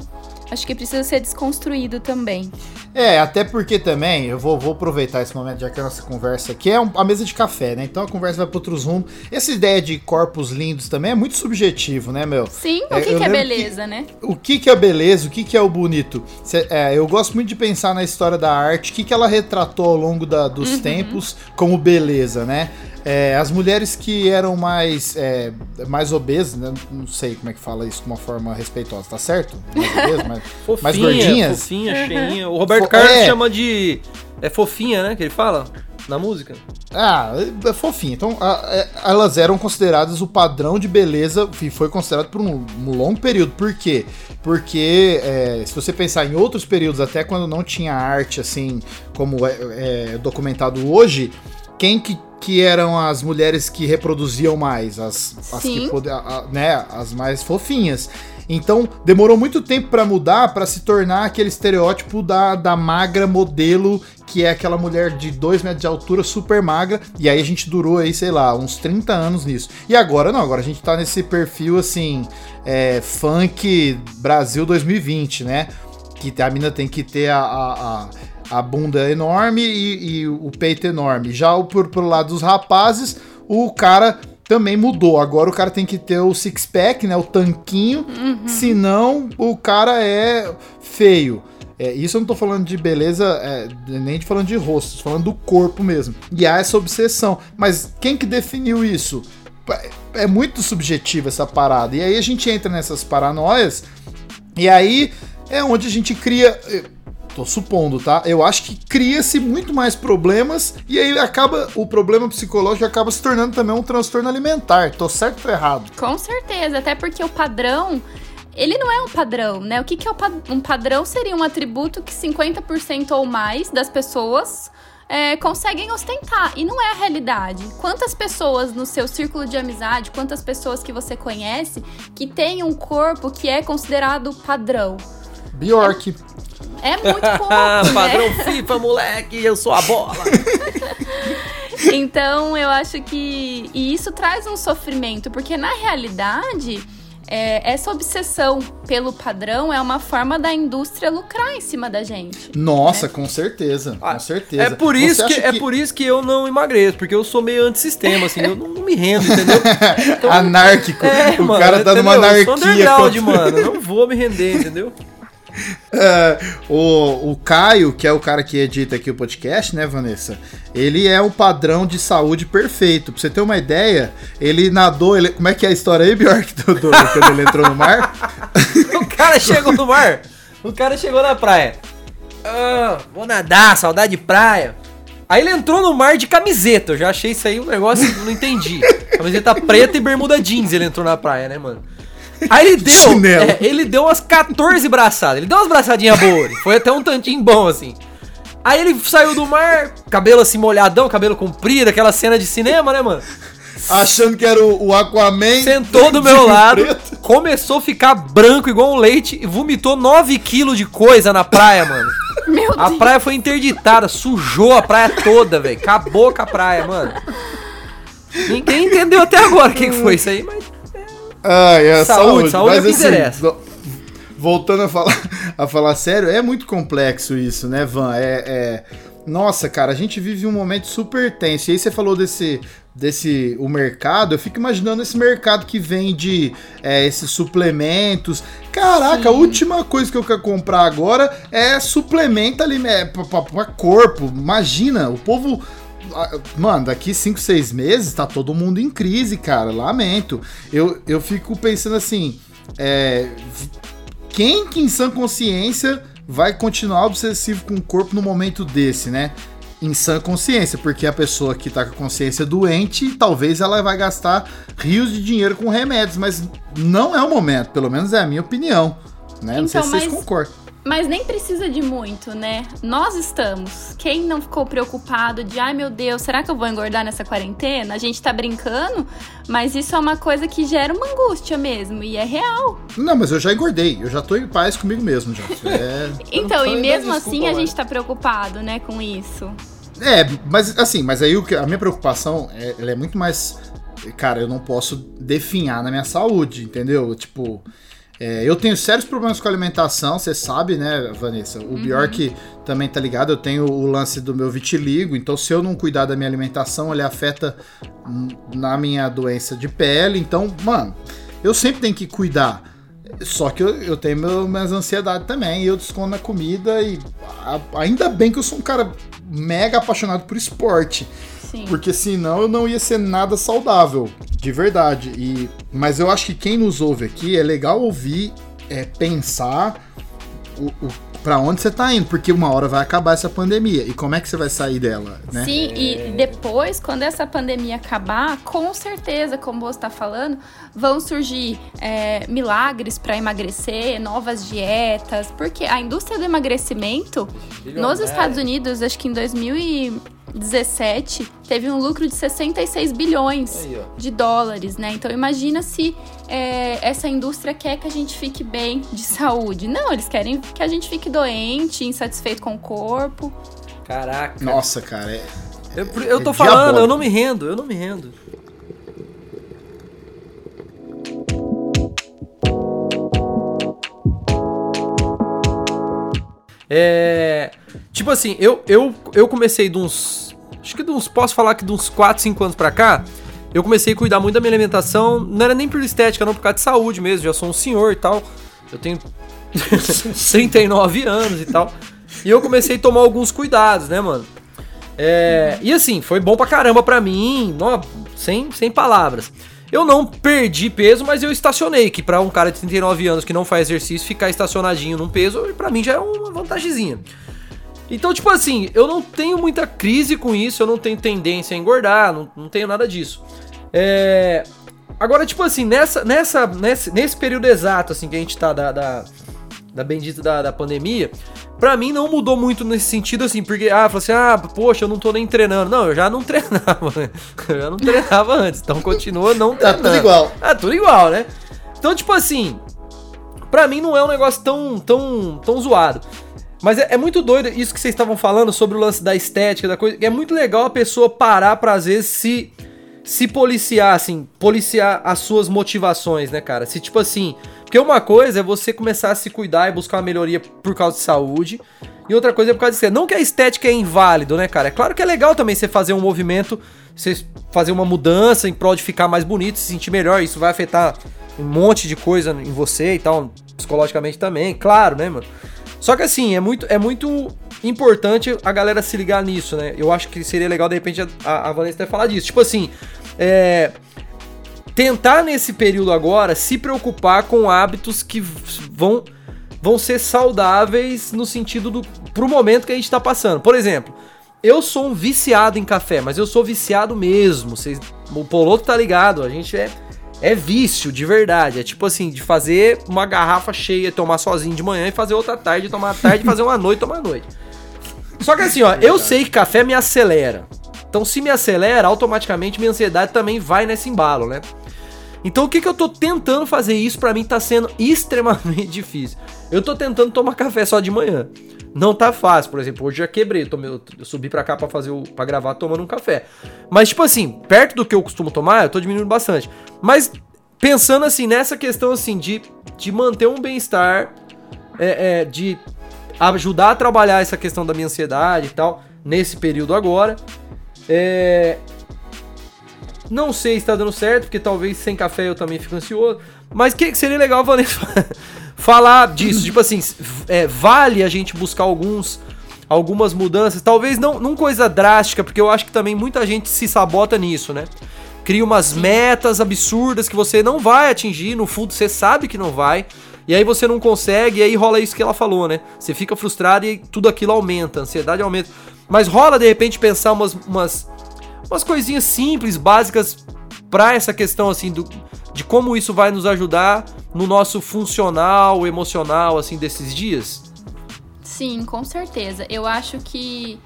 acho que precisa ser desconstruído também. É, até porque também, eu vou, vou aproveitar esse momento, já que a nossa conversa aqui é um, a mesa de café, né? Então a conversa vai para outros rumos. Essa ideia de corpos lindos também é muito subjetivo, né, meu? Sim, o que, é, que é beleza, que, né? O que, que é beleza, o que, que é o bonito? Cê, é, eu gosto muito de pensar na história da arte, o que, que ela retratou ao longo da, dos uhum. tempos como beleza, né? É, as mulheres que eram mais, é, mais obesas, né? não sei como é que fala isso de uma forma respeitosa, tá certo? Mais obesas, mais, fofinha, mais gordinhas. Fofinha, cheinha. O Roberto Carlos é. chama de. É fofinha, né? Que ele fala na música. Ah, é fofinha. Então, a, a, é, elas eram consideradas o padrão de beleza e foi considerado por um, um longo período. Por quê? Porque é, se você pensar em outros períodos, até quando não tinha arte assim, como é, é documentado hoje, quem que que eram as mulheres que reproduziam mais, as, as que né, as mais fofinhas. Então, demorou muito tempo para mudar, para se tornar aquele estereótipo da, da magra modelo, que é aquela mulher de 2 metros de altura, super magra. E aí a gente durou aí, sei lá, uns 30 anos nisso. E agora não, agora a gente tá nesse perfil assim, é, funk Brasil 2020, né? Que a mina tem que ter a, a, a a bunda enorme e, e o peito enorme. Já o, por, pro lado dos rapazes, o cara também mudou. Agora o cara tem que ter o six-pack, né? O tanquinho. Uhum. Senão o cara é feio. É, isso eu não tô falando de beleza, é, nem de falando de rosto, tô falando do corpo mesmo. E há essa obsessão. Mas quem que definiu isso? É, é muito subjetivo essa parada. E aí a gente entra nessas paranoias. E aí é onde a gente cria Tô supondo, tá? Eu acho que cria-se muito mais problemas e aí acaba o problema psicológico acaba se tornando também um transtorno alimentar. Tô certo ou errado? Com certeza, até porque o padrão ele não é um padrão, né? O que, que é um padrão? Seria um atributo que 50% ou mais das pessoas é, conseguem ostentar. E não é a realidade. Quantas pessoas no seu círculo de amizade, quantas pessoas que você conhece que têm um corpo que é considerado padrão? Bjork. É muito pouco, né? Padrão FIFA, moleque, eu sou a bola. então, eu acho que... E isso traz um sofrimento, porque na realidade... é, essa obsessão pelo padrão é uma forma da indústria lucrar em cima da gente. Nossa, né? com certeza, ah, com certeza. É por, isso que, é que, é por isso que eu não emagreço, porque eu sou meio antissistema, assim, eu não, não me rendo, entendeu? Então, Anárquico. É, o mano, cara tá entendeu? numa anarquia. Eu sou underground, mano, não vou me render, entendeu? É, o, o Caio, que é o cara que edita aqui o podcast, né, Vanessa? Ele é o padrão de saúde perfeito. Pra você ter uma ideia, ele nadou. Ele, como é que é a história aí, Bjork, do, do, quando ele entrou no mar? o cara chegou no mar. O cara chegou na praia. Oh, vou nadar, saudade de praia. Aí ele entrou no mar de camiseta. Eu já achei isso aí um negócio que não entendi. Camiseta preta e bermuda jeans ele entrou na praia, né, mano? Aí ele deu. É, ele deu umas 14 braçadas. Ele deu umas braçadinhas boas. Foi até um tantinho bom, assim. Aí ele saiu do mar, cabelo assim molhadão, cabelo comprido, aquela cena de cinema, né, mano? Achando que era o, o Aquaman. Sentou do meu lado, preto. começou a ficar branco igual um leite e vomitou 9 quilos de coisa na praia, mano. Meu a Deus. praia foi interditada, sujou a praia toda, velho. Acabou com a praia, mano. Ninguém entendeu até agora o que, que foi isso aí, mas ah, é saúde, saúde, saúde é o que assim, interessa. Voltando a falar, a falar sério, é muito complexo isso, né, Van? É, é, Nossa, cara, a gente vive um momento super tenso. E aí você falou desse, desse o mercado, eu fico imaginando esse mercado que vende é, esses suplementos. Caraca, Sim. a última coisa que eu quero comprar agora é suplemento ali é, para corpo. Imagina, o povo Mano, daqui 5, 6 meses tá todo mundo em crise, cara. Lamento. Eu, eu fico pensando assim: é, quem que em sã consciência vai continuar obsessivo com o corpo no momento desse, né? Em sã consciência, porque a pessoa que tá com a consciência doente, talvez ela vai gastar rios de dinheiro com remédios, mas não é o momento, pelo menos é a minha opinião. Né? Não então, sei se vocês concordam. Mas nem precisa de muito, né? Nós estamos. Quem não ficou preocupado de, ai meu Deus, será que eu vou engordar nessa quarentena? A gente tá brincando, mas isso é uma coisa que gera uma angústia mesmo, e é real. Não, mas eu já engordei, eu já tô em paz comigo mesmo já. É... então, e mesmo assim a gente tá preocupado, né, com isso. É, mas assim, mas aí a minha preocupação é, ela é muito mais. Cara, eu não posso definhar na minha saúde, entendeu? Tipo. É, eu tenho sérios problemas com alimentação, você sabe, né, Vanessa? O uhum. Bjork também tá ligado, eu tenho o lance do meu vitiligo, então se eu não cuidar da minha alimentação, ele afeta na minha doença de pele. Então, mano, eu sempre tenho que cuidar. Só que eu, eu tenho meu, minhas ansiedades também, e eu descondo na comida, e a, ainda bem que eu sou um cara mega apaixonado por esporte. Sim. Porque senão eu não ia ser nada saudável, de verdade. E, mas eu acho que quem nos ouve aqui é legal ouvir, é, pensar o, o para onde você tá indo, porque uma hora vai acabar essa pandemia. E como é que você vai sair dela, né? Sim, e depois, quando essa pandemia acabar, com certeza, como você está falando, vão surgir é, milagres para emagrecer, novas dietas, porque a indústria do emagrecimento nos Estados Unidos, acho que em 2000 e 17 teve um lucro de 66 bilhões Aí, de dólares, né? Então imagina se é, essa indústria quer que a gente fique bem de saúde. Não, eles querem que a gente fique doente, insatisfeito com o corpo. Caraca. Nossa, cara. É, eu, eu tô é falando, diabólico. eu não me rendo, eu não me rendo. É. Tipo assim, eu, eu, eu comecei de uns acho que de uns, posso falar que de uns 4, 5 anos pra cá, eu comecei a cuidar muito da minha alimentação, não era nem por estética, não, por causa de saúde mesmo, já sou um senhor e tal, eu tenho 39 anos e tal, e eu comecei a tomar alguns cuidados, né, mano? É, e assim, foi bom pra caramba pra mim, não, sem, sem palavras. Eu não perdi peso, mas eu estacionei, que para um cara de 39 anos que não faz exercício, ficar estacionadinho num peso, para mim já é uma vantagemzinha. Então, tipo assim, eu não tenho muita crise com isso, eu não tenho tendência a engordar, não, não tenho nada disso. É... Agora, tipo assim, nessa, nessa, nesse, nesse período exato, assim, que a gente tá da, da, da bendita da, da pandemia, pra mim não mudou muito nesse sentido, assim, porque, ah, falou assim, ah, poxa, eu não tô nem treinando. Não, eu já não treinava, né? Eu já não treinava antes, então continua não treinando. Tá tudo igual. Ah, tudo igual, né? Então, tipo assim, pra mim não é um negócio tão, tão, tão zoado. Mas é, é, muito doido isso que vocês estavam falando sobre o lance da estética, da coisa. É muito legal a pessoa parar pra, às vezes, se, se policiar, assim, policiar as suas motivações, né, cara? Se, tipo assim. Porque uma coisa é você começar a se cuidar e buscar uma melhoria por causa de saúde. E outra coisa é por causa de estética. Não que a estética é inválido, né, cara? É claro que é legal também você fazer um movimento, você fazer uma mudança em prol de ficar mais bonito, se sentir melhor. Isso vai afetar um monte de coisa em você e tal, psicologicamente também, claro, né, mano? Só que assim, é muito, é muito importante a galera se ligar nisso, né? Eu acho que seria legal, de repente, a, a Vanessa até falar disso. Tipo assim, é, tentar nesse período agora se preocupar com hábitos que vão, vão ser saudáveis no sentido do pro momento que a gente tá passando. Por exemplo, eu sou um viciado em café, mas eu sou viciado mesmo. Vocês, o Poloto tá ligado, a gente é é vício de verdade. É tipo assim, de fazer uma garrafa cheia, tomar sozinho de manhã e fazer outra tarde, tomar à tarde, fazer uma noite, tomar à noite. Só que assim, ó, eu sei que café me acelera. Então, se me acelera, automaticamente minha ansiedade também vai nesse embalo, né? Então, o que, que eu tô tentando fazer isso para mim tá sendo extremamente difícil. Eu tô tentando tomar café só de manhã. Não tá fácil, por exemplo, hoje já quebrei, tomei, eu subi pra cá pra fazer o, pra gravar tomando um café. Mas, tipo assim, perto do que eu costumo tomar, eu tô diminuindo bastante. Mas pensando assim, nessa questão assim, de, de manter um bem-estar, é, é, de ajudar a trabalhar essa questão da minha ansiedade e tal, nesse período agora. É... Não sei se tá dando certo, porque talvez sem café eu também fico ansioso. Mas que seria legal, Vanessa, falar disso. tipo assim, é, vale a gente buscar alguns algumas mudanças, talvez não, não coisa drástica, porque eu acho que também muita gente se sabota nisso, né? Cria umas metas absurdas que você não vai atingir, no fundo você sabe que não vai. E aí você não consegue, e aí rola isso que ela falou, né? Você fica frustrado e tudo aquilo aumenta, a ansiedade aumenta. Mas rola de repente pensar umas, umas, umas coisinhas simples, básicas para essa questão assim do, de como isso vai nos ajudar no nosso funcional, emocional assim desses dias? Sim, com certeza. Eu acho que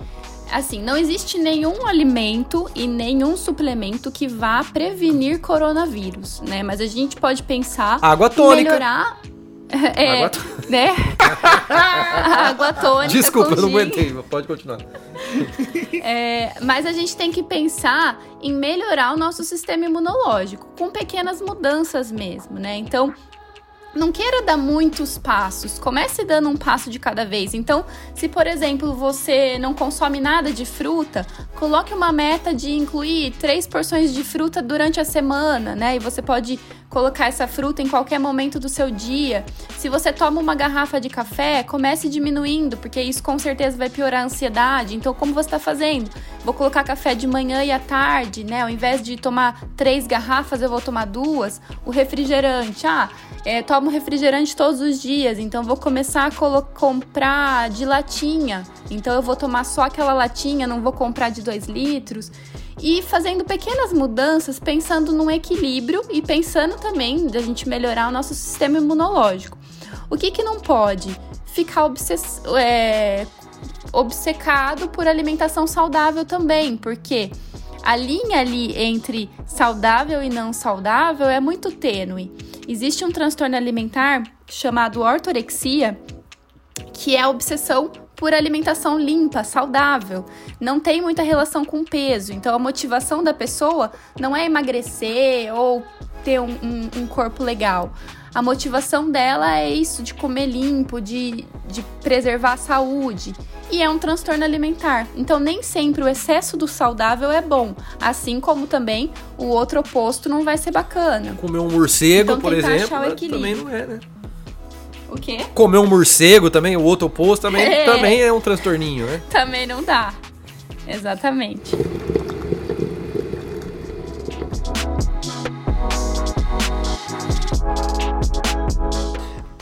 assim, não existe nenhum alimento e nenhum suplemento que vá prevenir coronavírus, né? Mas a gente pode pensar água tônica. melhorar é, água né? água tônica. Desculpa, eu não aguentei, pode continuar. É, mas a gente tem que pensar em melhorar o nosso sistema imunológico, com pequenas mudanças mesmo, né? Então, não queira dar muitos passos, comece dando um passo de cada vez. Então, se por exemplo você não consome nada de fruta, coloque uma meta de incluir três porções de fruta durante a semana, né? E você pode colocar essa fruta em qualquer momento do seu dia. Se você toma uma garrafa de café, comece diminuindo, porque isso com certeza vai piorar a ansiedade. Então, como você está fazendo? Vou colocar café de manhã e à tarde, né? Ao invés de tomar três garrafas, eu vou tomar duas. O refrigerante, ah, é, tomo refrigerante todos os dias, então vou começar a comprar de latinha. Então eu vou tomar só aquela latinha, não vou comprar de dois litros e fazendo pequenas mudanças, pensando num equilíbrio e pensando também da gente melhorar o nosso sistema imunológico. O que, que não pode? Ficar obsess é, obcecado por alimentação saudável também, porque a linha ali entre saudável e não saudável é muito tênue. Existe um transtorno alimentar chamado ortorexia, que é a obsessão por alimentação limpa, saudável. Não tem muita relação com peso. Então a motivação da pessoa não é emagrecer ou ter um, um, um corpo legal. A motivação dela é isso, de comer limpo, de, de preservar a saúde. E é um transtorno alimentar. Então, nem sempre o excesso do saudável é bom. Assim como também o outro oposto não vai ser bacana. Comer um morcego, então, por exemplo, também não é, né? O quê? Comer um morcego também, o outro oposto também é, também é um transtorninho, né? Também não dá. Exatamente.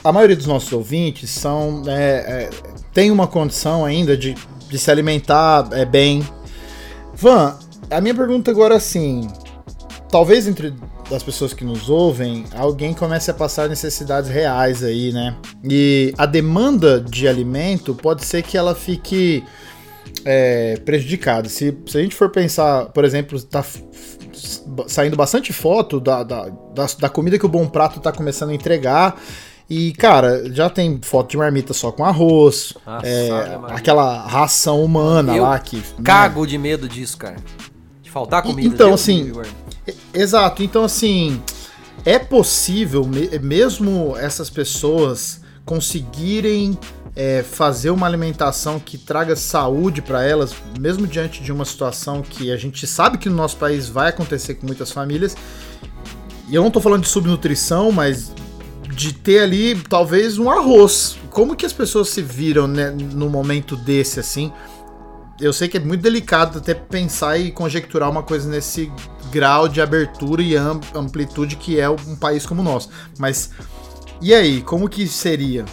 A maioria dos nossos ouvintes são é, é, tem uma condição ainda de, de se alimentar é, bem. Van, a minha pergunta agora é assim, talvez entre das pessoas que nos ouvem, alguém comece a passar necessidades reais aí, né? E a demanda de alimento pode ser que ela fique é, prejudicada. Se, se a gente for pensar, por exemplo, tá saindo bastante foto da, da, da, da comida que o Bom Prato tá começando a entregar. E, cara, já tem foto de marmita só com arroz. Nossa, é, aquela ração humana eu lá que. Cago né? de medo disso, cara. De faltar comida. Então, assim. Exato. Então, assim, é possível, mesmo essas pessoas conseguirem é, fazer uma alimentação que traga saúde para elas, mesmo diante de uma situação que a gente sabe que no nosso país vai acontecer com muitas famílias. E eu não estou falando de subnutrição, mas de ter ali talvez um arroz. Como que as pessoas se viram né, no momento desse assim? Eu sei que é muito delicado até pensar e conjecturar uma coisa nesse grau de abertura e amplitude que é um país como o nosso. Mas e aí, como que seria?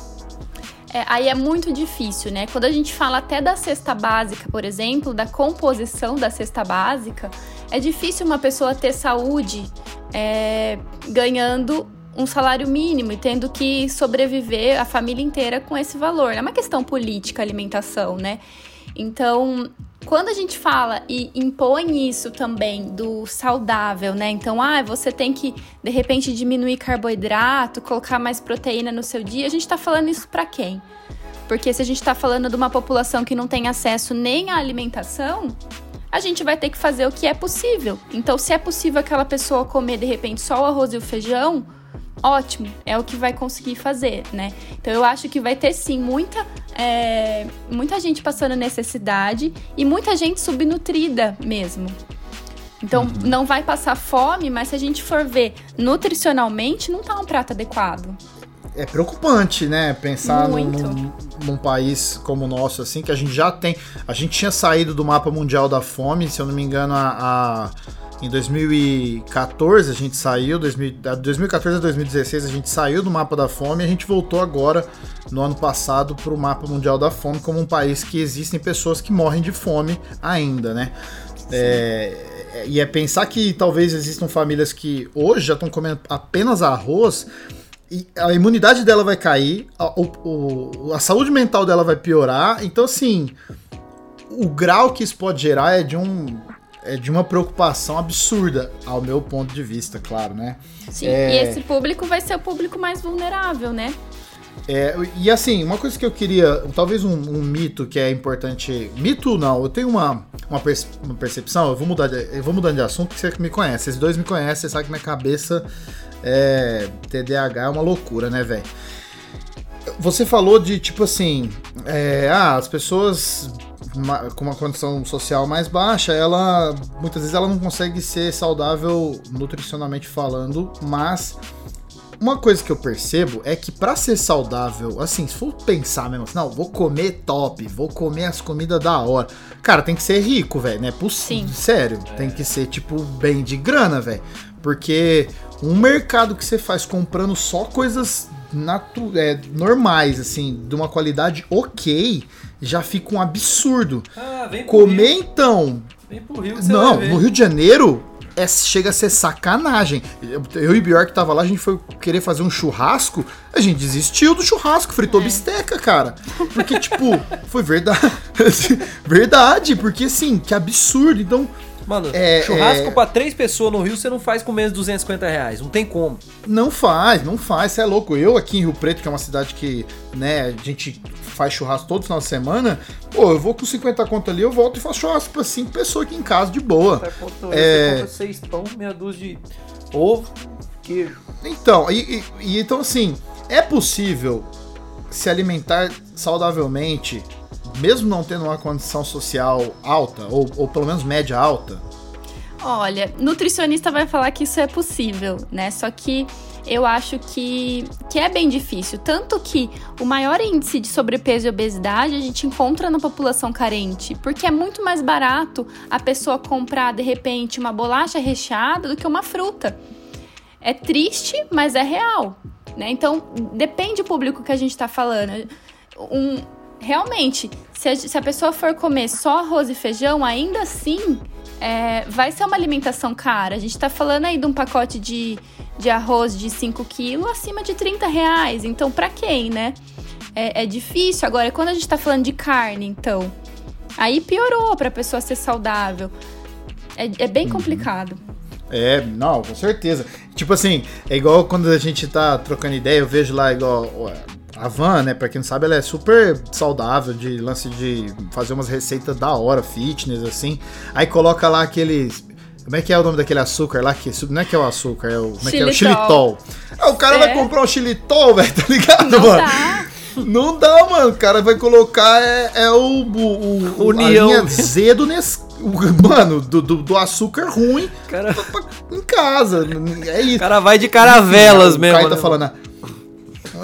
É, aí é muito difícil, né? Quando a gente fala até da cesta básica, por exemplo, da composição da cesta básica, é difícil uma pessoa ter saúde é, ganhando um salário mínimo e tendo que sobreviver a família inteira com esse valor. É uma questão política alimentação, né? Então, quando a gente fala e impõe isso também do saudável, né? Então, ah, você tem que de repente diminuir carboidrato, colocar mais proteína no seu dia. A gente tá falando isso para quem? Porque se a gente tá falando de uma população que não tem acesso nem à alimentação, a gente vai ter que fazer o que é possível. Então, se é possível aquela pessoa comer de repente só o arroz e o feijão, ótimo, é o que vai conseguir fazer, né? Então eu acho que vai ter sim muita, é, muita gente passando necessidade e muita gente subnutrida mesmo. Então uhum. não vai passar fome, mas se a gente for ver nutricionalmente, não tá um prato adequado. É preocupante, né? Pensar num, num, num, país como o nosso, assim, que a gente já tem. A gente tinha saído do mapa mundial da fome, se eu não me engano, a, a em 2014 a gente saiu, 2000, 2014 a 2016 a gente saiu do mapa da fome e a gente voltou agora, no ano passado, para o mapa mundial da fome como um país que existem pessoas que morrem de fome ainda, né? É, é, e é pensar que talvez existam famílias que hoje já estão comendo apenas arroz e a imunidade dela vai cair, a, o, a saúde mental dela vai piorar. Então, assim, o grau que isso pode gerar é de um é de uma preocupação absurda, ao meu ponto de vista, claro, né? Sim, é... e esse público vai ser o público mais vulnerável, né? É, e assim, uma coisa que eu queria, talvez um, um, mito que é importante. Mito não, eu tenho uma, uma, perce, uma, percepção, eu vou, mudar de, eu vou mudando de assunto, porque você me conhece. Esses dois me conhecem, você sabe que minha cabeça é. TDAH é uma loucura, né, velho? Você falou de tipo assim, é, ah, as pessoas uma, com uma condição social mais baixa, ela muitas vezes ela não consegue ser saudável nutricionalmente falando, mas uma coisa que eu percebo é que para ser saudável, assim, se for pensar mesmo assim, não, vou comer top, vou comer as comidas da hora. Cara, tem que ser rico, velho, né? Possível, sério, é. tem que ser tipo bem de grana, velho. Porque um mercado que você faz comprando só coisas natu é, normais, assim, de uma qualidade ok, já fica um absurdo. Ah, vem Comer Rio. então. Vem pro Rio que Não, no Rio de Janeiro é, chega a ser sacanagem. Eu e Bjork tava lá, a gente foi querer fazer um churrasco, a gente desistiu do churrasco, fritou é. bisteca, cara. Porque, tipo, foi verdade. verdade, porque assim, que absurdo. Então, Mano, é, churrasco é... pra três pessoas no Rio você não faz com menos de 250 reais. Não tem como. Não faz, não faz. Você é louco. Eu aqui em Rio Preto, que é uma cidade que, né, a gente faz churrasco todo final de semana. Pô, eu vou com 50 conto ali, eu volto e faço churrasco pra cinco pessoas aqui em casa de boa. Você, é... você compra seis pão, meia dúzia de ovo, queijo. Então, e, e, e então assim, é possível se alimentar saudavelmente mesmo não tendo uma condição social alta, ou, ou pelo menos média alta? Olha, nutricionista vai falar que isso é possível, né? Só que eu acho que, que é bem difícil. Tanto que o maior índice de sobrepeso e obesidade a gente encontra na população carente, porque é muito mais barato a pessoa comprar, de repente, uma bolacha recheada do que uma fruta. É triste, mas é real. Né? Então, depende do público que a gente está falando. Um, realmente, se a, se a pessoa for comer só arroz e feijão, ainda assim é, vai ser uma alimentação cara. A gente tá falando aí de um pacote de, de arroz de 5 quilos acima de 30 reais. Então, pra quem, né? É, é, difícil. Agora, quando a gente tá falando de carne, então, aí piorou pra pessoa ser saudável. É, é bem uhum. complicado. É, não, com certeza. Tipo assim, é igual quando a gente tá trocando ideia, eu vejo lá igual a Van, né, pra quem não sabe, ela é super saudável, de lance de fazer umas receitas da hora, fitness, assim. Aí coloca lá aqueles Como é que é o nome daquele açúcar lá? Que, não é que é o açúcar, é o. Como é que é? O xilitol. Ah, o cara é. vai comprar o xilitol, velho, tá ligado, não mano? Dá. Não dá, mano. O cara vai colocar é, é o, o, o, União. a linha Z do Nes... Mano, do, do, do, açúcar ruim cara... em casa. É isso. O cara vai de caravelas mesmo. O cara tá né? falando.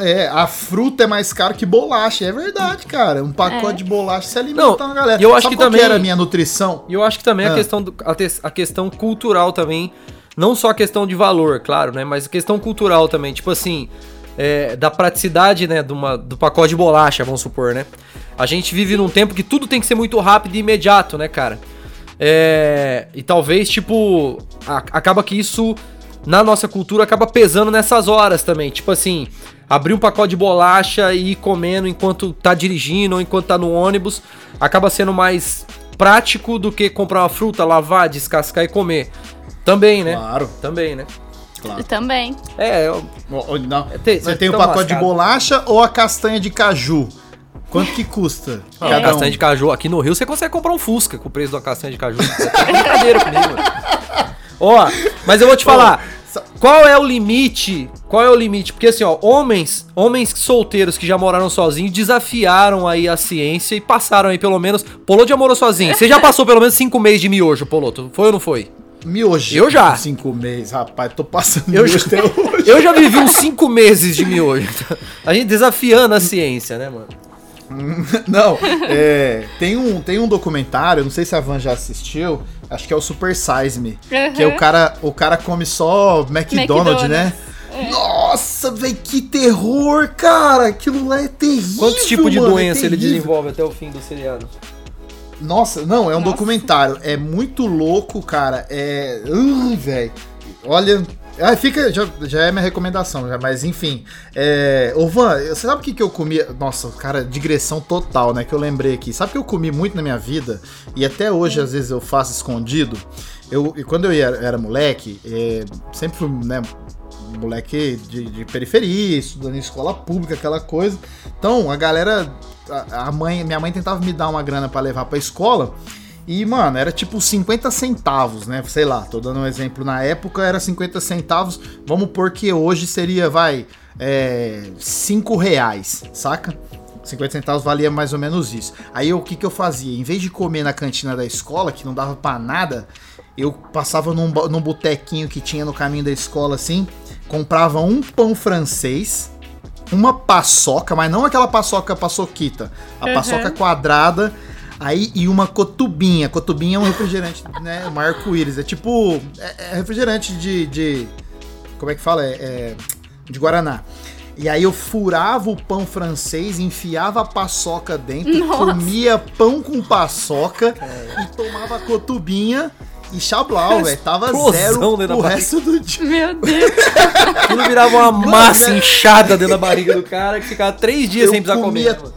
É, a fruta é mais cara que bolacha. É verdade, cara. Um pacote é. de bolacha se alimenta Não, uma galera. Eu acho Sabe que também que era a minha nutrição. E eu acho que também ah. a questão do, a, te, a questão cultural também, não só a questão de valor, claro, né, mas a questão cultural também. Tipo assim, é, da praticidade, né, de uma, do pacote de bolacha, vamos supor, né? A gente vive num tempo que tudo tem que ser muito rápido e imediato, né, cara? É, e talvez, tipo, a, acaba que isso, na nossa cultura, acaba pesando nessas horas também. Tipo assim, abrir um pacote de bolacha e ir comendo enquanto tá dirigindo ou enquanto tá no ônibus, acaba sendo mais prático do que comprar uma fruta, lavar, descascar e comer. Também, né? Claro. Também, né? Claro. Também. É, eu... não. É, Você tem o pacote lascado. de bolacha ou a castanha de caju? Quanto que custa? É. A castanha um? de caju, aqui no Rio você consegue comprar um Fusca com o preço da castanha de caju. É brincadeira comigo. Ó, mas eu vou te falar. Qual é o limite? Qual é o limite? Porque assim, ó, homens, homens solteiros que já moraram sozinhos desafiaram aí a ciência e passaram aí pelo menos. Poloto já morou sozinho. Você já passou pelo menos cinco meses de miojo, Poloto? Foi ou não foi? Miojo. Eu já. Cinco meses, rapaz, tô passando eu já, até hoje. Eu já vivi uns cinco meses de miojo. A gente desafiando a ciência, né, mano? Não, é, tem, um, tem um documentário, não sei se a Van já assistiu, acho que é o Super Size Me, uhum. que é o cara, o cara come só McDonald's, McDonald's. né? É. Nossa, velho, que terror, cara! Aquilo lá é terrível. Quantos tipos de mano, é doença é ele desenvolve até o fim do seriado? Nossa, não, é um Nossa. documentário. É muito louco, cara. É. Uh, velho. Olha. Ah, fica. Já, já é minha recomendação, já, mas enfim. É, ô Van, você sabe o que, que eu comi? Nossa, cara, digressão total, né? Que eu lembrei aqui. Sabe o que eu comi muito na minha vida? E até hoje, às vezes, eu faço escondido. Eu, e quando eu era, era moleque, é, sempre fui, né? Moleque de, de periferia, estudando em escola pública, aquela coisa. Então, a galera a mãe, minha mãe tentava me dar uma grana para levar pra escola. E, mano, era tipo 50 centavos, né? Sei lá, tô dando um exemplo. Na época era 50 centavos. Vamos pôr que hoje seria, vai, é, 5 reais, saca? 50 centavos valia mais ou menos isso. Aí o que, que eu fazia? Em vez de comer na cantina da escola, que não dava para nada, eu passava num, num botequinho que tinha no caminho da escola assim, comprava um pão francês uma paçoca, mas não aquela paçoca paçoquita, a uhum. paçoca quadrada, aí e uma cotubinha. Cotubinha é um refrigerante, né? Um arco-íris. É tipo. É, é refrigerante de, de, Como é que fala? É, é, de Guaraná. E aí eu furava o pão francês, enfiava a paçoca dentro, Nossa. comia pão com paçoca é. e tomava cotubinha. E Xablau, velho, tava Explosão zero o resto do dia. Meu Deus. Aquilo virava uma massa inchada dentro da barriga do cara que ficava três dias sem precisar comia... comer.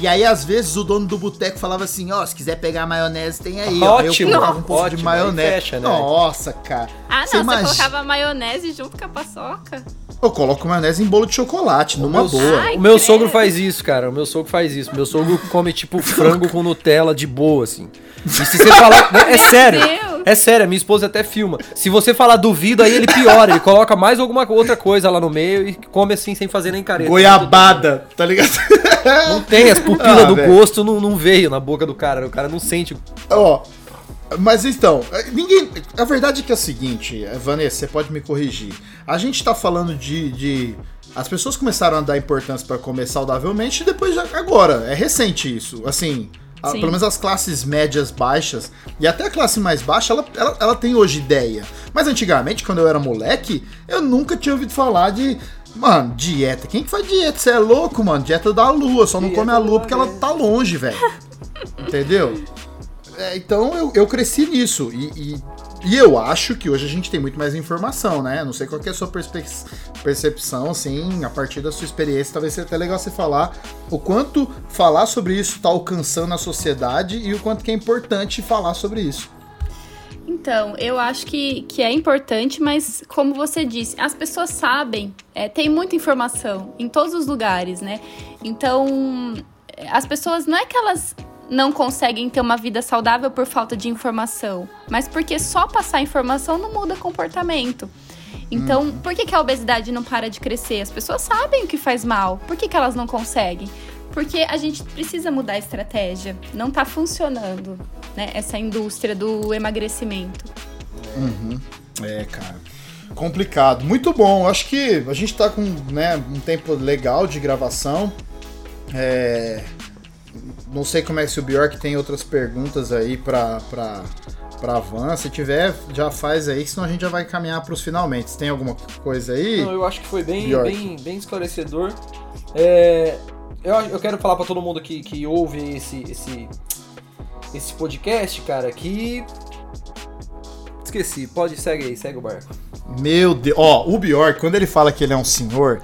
E aí, às vezes, o dono do boteco falava assim, ó, oh, se quiser pegar maionese, tem aí. Ótimo. Aí eu colocava um pouco Ótimo, de maionese. Fecha, né? Nossa, cara. Ah, não, você, imagina... colocava maionese junto com a paçoca. Eu coloco maionese em bolo de chocolate, numa boa. Ai, o meu sogro faz isso, cara. O meu sogro faz isso. Meu sogro come, tipo, frango com Nutella de boa, assim. E se você falar. é sério. Deus. É sério, minha esposa até filma. Se você falar duvido, aí ele piora. Ele coloca mais alguma outra coisa lá no meio e come assim sem fazer nem careta. Goiabada, tá ligado? Não tem, as pupilas ah, do véio. gosto não, não veio na boca do cara. O cara não sente. Ó. Mas então, ninguém. A verdade é que é o seguinte, Vanessa, você pode me corrigir. A gente tá falando de. de as pessoas começaram a dar importância para comer saudavelmente e depois agora. É recente isso. Assim, a, pelo menos as classes médias baixas e até a classe mais baixa, ela, ela, ela, tem hoje ideia. Mas antigamente, quando eu era moleque, eu nunca tinha ouvido falar de. Mano, dieta. Quem que faz dieta? Você é louco, mano? Dieta da lua. Só não dieta come a lua porque ela tá longe, velho. Entendeu? É, então eu, eu cresci nisso. E, e e eu acho que hoje a gente tem muito mais informação, né? Não sei qual é a sua percepção, assim, a partir da sua experiência, talvez seja até legal você falar o quanto falar sobre isso está alcançando a sociedade e o quanto que é importante falar sobre isso. Então, eu acho que, que é importante, mas como você disse, as pessoas sabem, é, tem muita informação em todos os lugares, né? Então, as pessoas não é que elas não conseguem ter uma vida saudável por falta de informação, mas porque só passar informação não muda comportamento. Então, hum. por que, que a obesidade não para de crescer? As pessoas sabem o que faz mal. Por que, que elas não conseguem? Porque a gente precisa mudar a estratégia. Não está funcionando, né? Essa indústria do emagrecimento. Uhum. É, cara. Complicado. Muito bom. Acho que a gente está com né, um tempo legal de gravação. É... Não sei como é que se o Bjork tem outras perguntas aí para pra, pra Van. Se tiver, já faz aí, senão a gente já vai caminhar para os finalmente. Tem alguma coisa aí? Não, eu acho que foi bem, bem, bem esclarecedor. É, eu, eu quero falar para todo mundo que, que ouve esse, esse, esse podcast, cara, que. Esqueci, pode, segue aí, segue o barco. Meu Deus, ó, o Bjork, quando ele fala que ele é um senhor,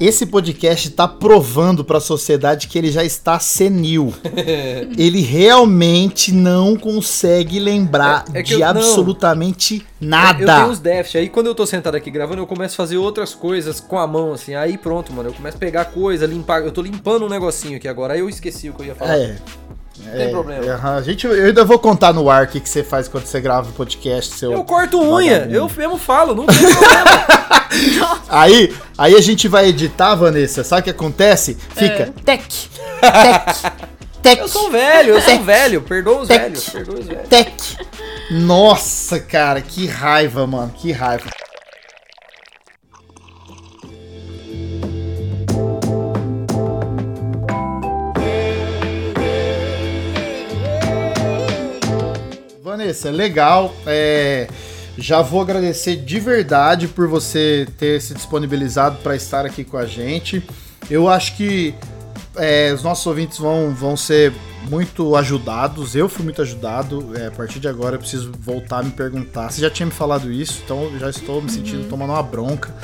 esse podcast está provando para a sociedade que ele já está senil. ele realmente não consegue lembrar é, é de eu, absolutamente não. nada. Eu, eu tenho uns déficits. Aí quando eu tô sentado aqui gravando, eu começo a fazer outras coisas com a mão, assim. Aí pronto, mano. Eu começo a pegar coisa, limpar. Eu tô limpando um negocinho aqui agora. Aí eu esqueci o que eu ia falar. É. Não tem é, problema. É, a gente, eu ainda vou contar no ar o que, que você faz quando você grava o podcast. Seu eu corto unha, eu mesmo falo, não tem problema. aí, aí a gente vai editar, Vanessa. Sabe o que acontece? Fica é. tec, tec, tec. Eu sou velho, eu sou velho. Perdoa os tec, velhos, perdoa os velhos. Tec. Nossa, cara, que raiva, mano, que raiva. Vanessa, legal. É, já vou agradecer de verdade por você ter se disponibilizado para estar aqui com a gente. Eu acho que é, os nossos ouvintes vão, vão ser muito ajudados. Eu fui muito ajudado. É, a partir de agora eu preciso voltar a me perguntar. Você já tinha me falado isso, então eu já estou me sentindo uhum. tomando uma bronca.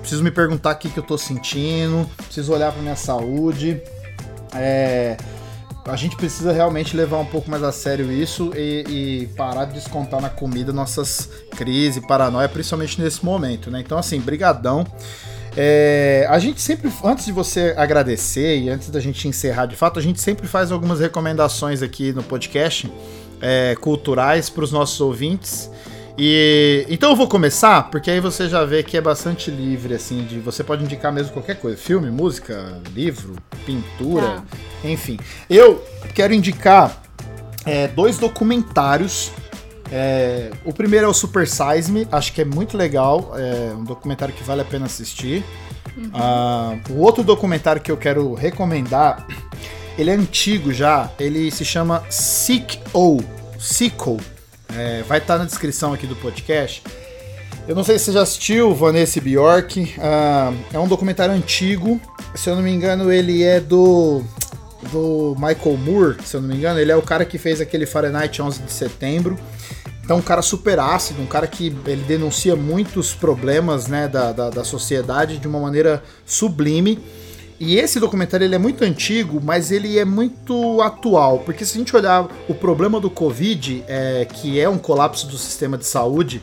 Preciso me perguntar o que, que eu estou sentindo. Preciso olhar para minha saúde. É, a gente precisa realmente levar um pouco mais a sério isso e, e, parar de descontar na comida nossas crises, paranoia, principalmente nesse momento, né? Então, assim, brigadão. É, a gente sempre, antes de você agradecer e antes da gente encerrar de fato, a gente sempre faz algumas recomendações aqui no podcast é, culturais para os nossos ouvintes. E então eu vou começar, porque aí você já vê que é bastante livre, assim, de você pode indicar mesmo qualquer coisa, filme, música, livro, pintura, tá. enfim. Eu quero indicar é, dois documentários. É, o primeiro é o Super Size Me, acho que é muito legal, é um documentário que vale a pena assistir. Uhum. Uh, o outro documentário que eu quero recomendar, ele é antigo já, ele se chama Sick O, Sicko é, vai estar tá na descrição aqui do podcast. Eu não sei se você já assistiu Vanessa Bjork. Uh, é um documentário antigo. Se eu não me engano, ele é do do Michael Moore, se eu não me engano. Ele é o cara que fez aquele Fahrenheit 11 de setembro. Então, um cara super ácido, um cara que ele denuncia muitos problemas né, da, da, da sociedade de uma maneira sublime. E esse documentário ele é muito antigo, mas ele é muito atual, porque se a gente olhar o problema do Covid, é, que é um colapso do sistema de saúde,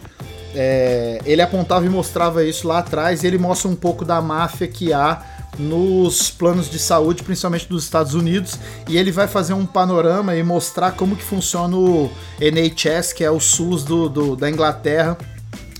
é, ele apontava e mostrava isso lá atrás, e ele mostra um pouco da máfia que há nos planos de saúde, principalmente dos Estados Unidos, e ele vai fazer um panorama e mostrar como que funciona o NHS, que é o SUS do, do da Inglaterra,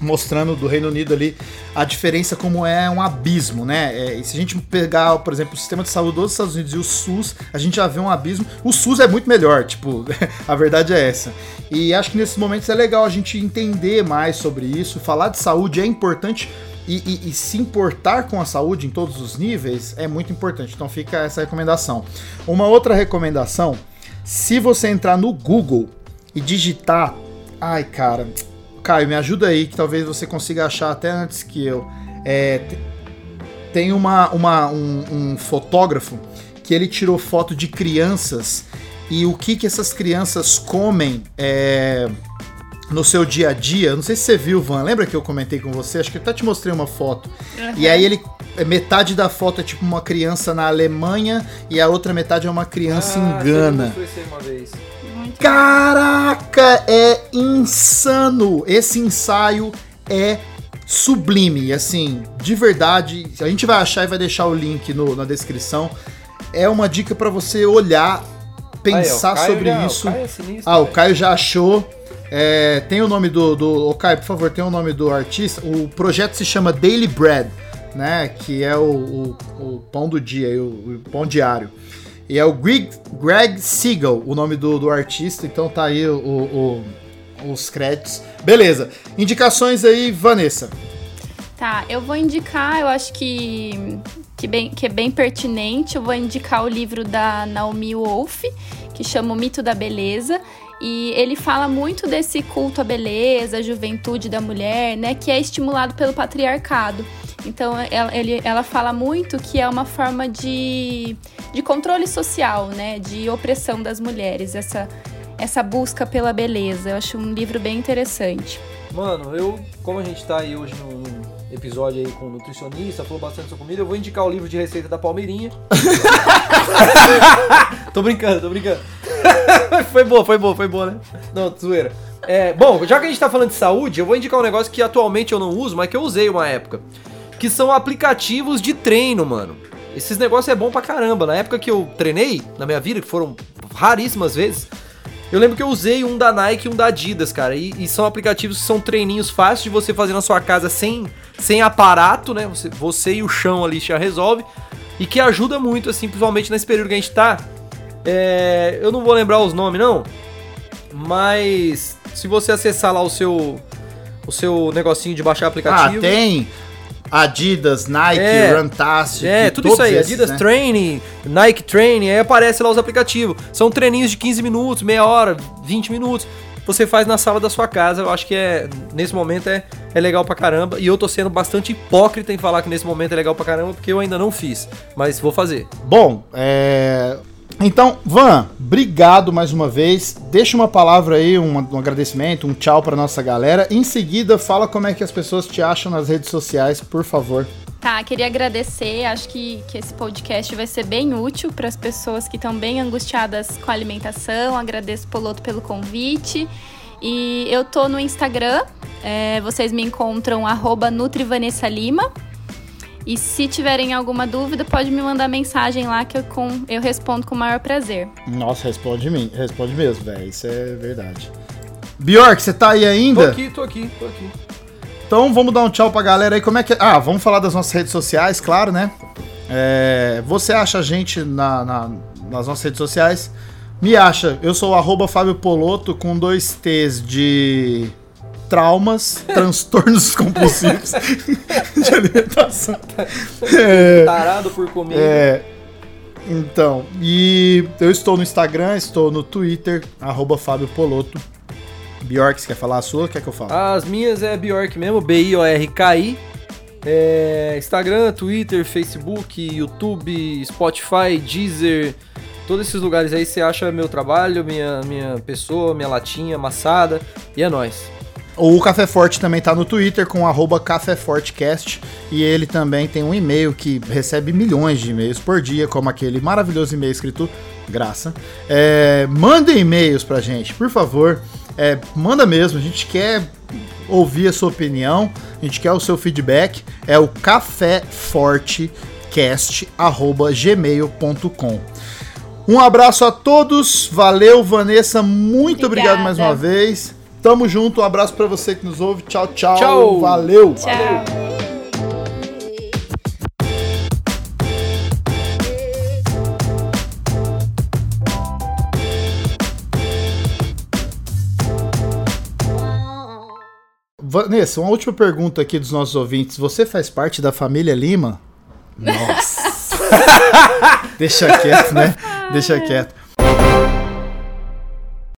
mostrando do Reino Unido ali a diferença como é um abismo, né? É, se a gente pegar, por exemplo, o sistema de saúde dos Estados Unidos e o SUS, a gente já vê um abismo. O SUS é muito melhor, tipo, a verdade é essa. E acho que nesses momentos é legal a gente entender mais sobre isso. Falar de saúde é importante e, e, e, se importar com a saúde em todos os níveis é muito importante. Então fica essa recomendação. Uma outra recomendação: se você entrar no Google e digitar. Ai, cara, Caio, me ajuda aí, que talvez você consiga achar até antes que eu. É, tem uma, uma um, um, fotógrafo que ele tirou foto de crianças e o que, que essas crianças comem é, no seu dia a dia. Não sei se você viu, Van. Lembra que eu comentei com você? Acho que eu até te mostrei uma foto. Uhum. E aí ele. É, metade da foto é tipo uma criança na Alemanha e a outra metade é uma criança ah, em Gana. Uma vez. Caraca, é insano! Esse ensaio é sublime, assim, de verdade. A gente vai achar e vai deixar o link no, na descrição. É uma dica para você olhar pensar Aí, sobre já, isso. O é sinistro, ah, véio. o Caio já achou. É, tem o nome do, do. Ô, Caio, por favor, tem o nome do artista. O projeto se chama Daily Bread, né? Que é o, o, o pão do dia, o, o, pão diário. E é o Greg, Greg Siegel, o nome do, do artista. Então tá aí o, o, os créditos. Beleza. Indicações aí, Vanessa. Tá, eu vou indicar, eu acho que, que, bem, que é bem pertinente. Eu vou indicar o livro da Naomi Wolf, que chama O Mito da Beleza. E ele fala muito desse culto à beleza, à juventude da mulher, né, que é estimulado pelo patriarcado. Então ela, ele, ela fala muito que é uma forma de, de controle social, né, de opressão das mulheres, essa, essa busca pela beleza. Eu acho um livro bem interessante. Mano, eu, como a gente tá aí hoje no, no episódio aí com o nutricionista, falou bastante sobre comida, eu vou indicar o livro de receita da Palmeirinha. tô brincando, tô brincando. foi boa, foi boa, foi boa, né? Não, zoeira. É, bom, já que a gente tá falando de saúde, eu vou indicar um negócio que atualmente eu não uso, mas que eu usei uma época. Que são aplicativos de treino, mano. Esses negócios é bom pra caramba. Na época que eu treinei, na minha vida, que foram raríssimas vezes, eu lembro que eu usei um da Nike e um da Adidas, cara. E, e, são aplicativos que são treininhos fáceis de você fazer na sua casa sem, sem aparato, né? Você, você e o chão ali já resolve. E que ajuda muito, assim, principalmente nesse período que a gente tá é, eu não vou lembrar os nomes, não. Mas se você acessar lá o seu o seu negocinho de baixar aplicativo. Ah, tem Adidas, Nike, é, Runtastic. É, tudo isso aí. Esses, Adidas né? Training, Nike Training, aí aparece lá os aplicativos. São treininhos de 15 minutos, meia hora, 20 minutos. Você faz na sala da sua casa. Eu acho que é nesse momento é, é legal pra caramba. E eu tô sendo bastante hipócrita em falar que nesse momento é legal pra caramba, porque eu ainda não fiz. Mas vou fazer. Bom, é, então, Van, obrigado mais uma vez. Deixa uma palavra aí, um, um agradecimento, um tchau para nossa galera. Em seguida, fala como é que as pessoas te acham nas redes sociais, por favor. Tá, queria agradecer. Acho que, que esse podcast vai ser bem útil para as pessoas que estão bem angustiadas com a alimentação. Agradeço, Poloto, pelo convite. E eu tô no Instagram. É, vocês me encontram arroba NutriVanessaLima. E se tiverem alguma dúvida, pode me mandar mensagem lá que eu, com, eu respondo com o maior prazer. Nossa, responde mim, responde mesmo, velho. Isso é verdade. Bjork, você tá aí ainda? Tô aqui, tô aqui, tô aqui. Então vamos dar um tchau pra galera aí. Como é que. Ah, vamos falar das nossas redes sociais, claro, né? É, você acha a gente na, na, nas nossas redes sociais? Me acha, eu sou o Fábio Poloto com dois T's de traumas, transtornos compulsivos de alimentação. É, Tarado por comer. É, então, e eu estou no Instagram, estou no Twitter, arroba Fábio Poloto. Bjork, você quer falar a sua? Quer que eu fale? As minhas é Bjork mesmo, B-I-O-R-K-I. É, Instagram, Twitter, Facebook, YouTube, Spotify, Deezer, todos esses lugares aí você acha meu trabalho, minha, minha pessoa, minha latinha amassada e é nóis. O Café Forte também está no Twitter com arroba CaféForteCast e ele também tem um e-mail que recebe milhões de e-mails por dia, como aquele maravilhoso e-mail escrito graça. É, mandem e-mails pra gente, por favor. É, manda mesmo, a gente quer ouvir a sua opinião, a gente quer o seu feedback. É o caféfortecast.gmail.com. Um abraço a todos, valeu Vanessa, muito Obrigada. obrigado mais uma vez. Tamo junto, um abraço para você que nos ouve. Tchau, tchau. Tchau. Valeu. Tchau. Valeu. Vanessa, uma última pergunta aqui dos nossos ouvintes. Você faz parte da família Lima? Nossa. Deixa quieto, né? Deixa quieto.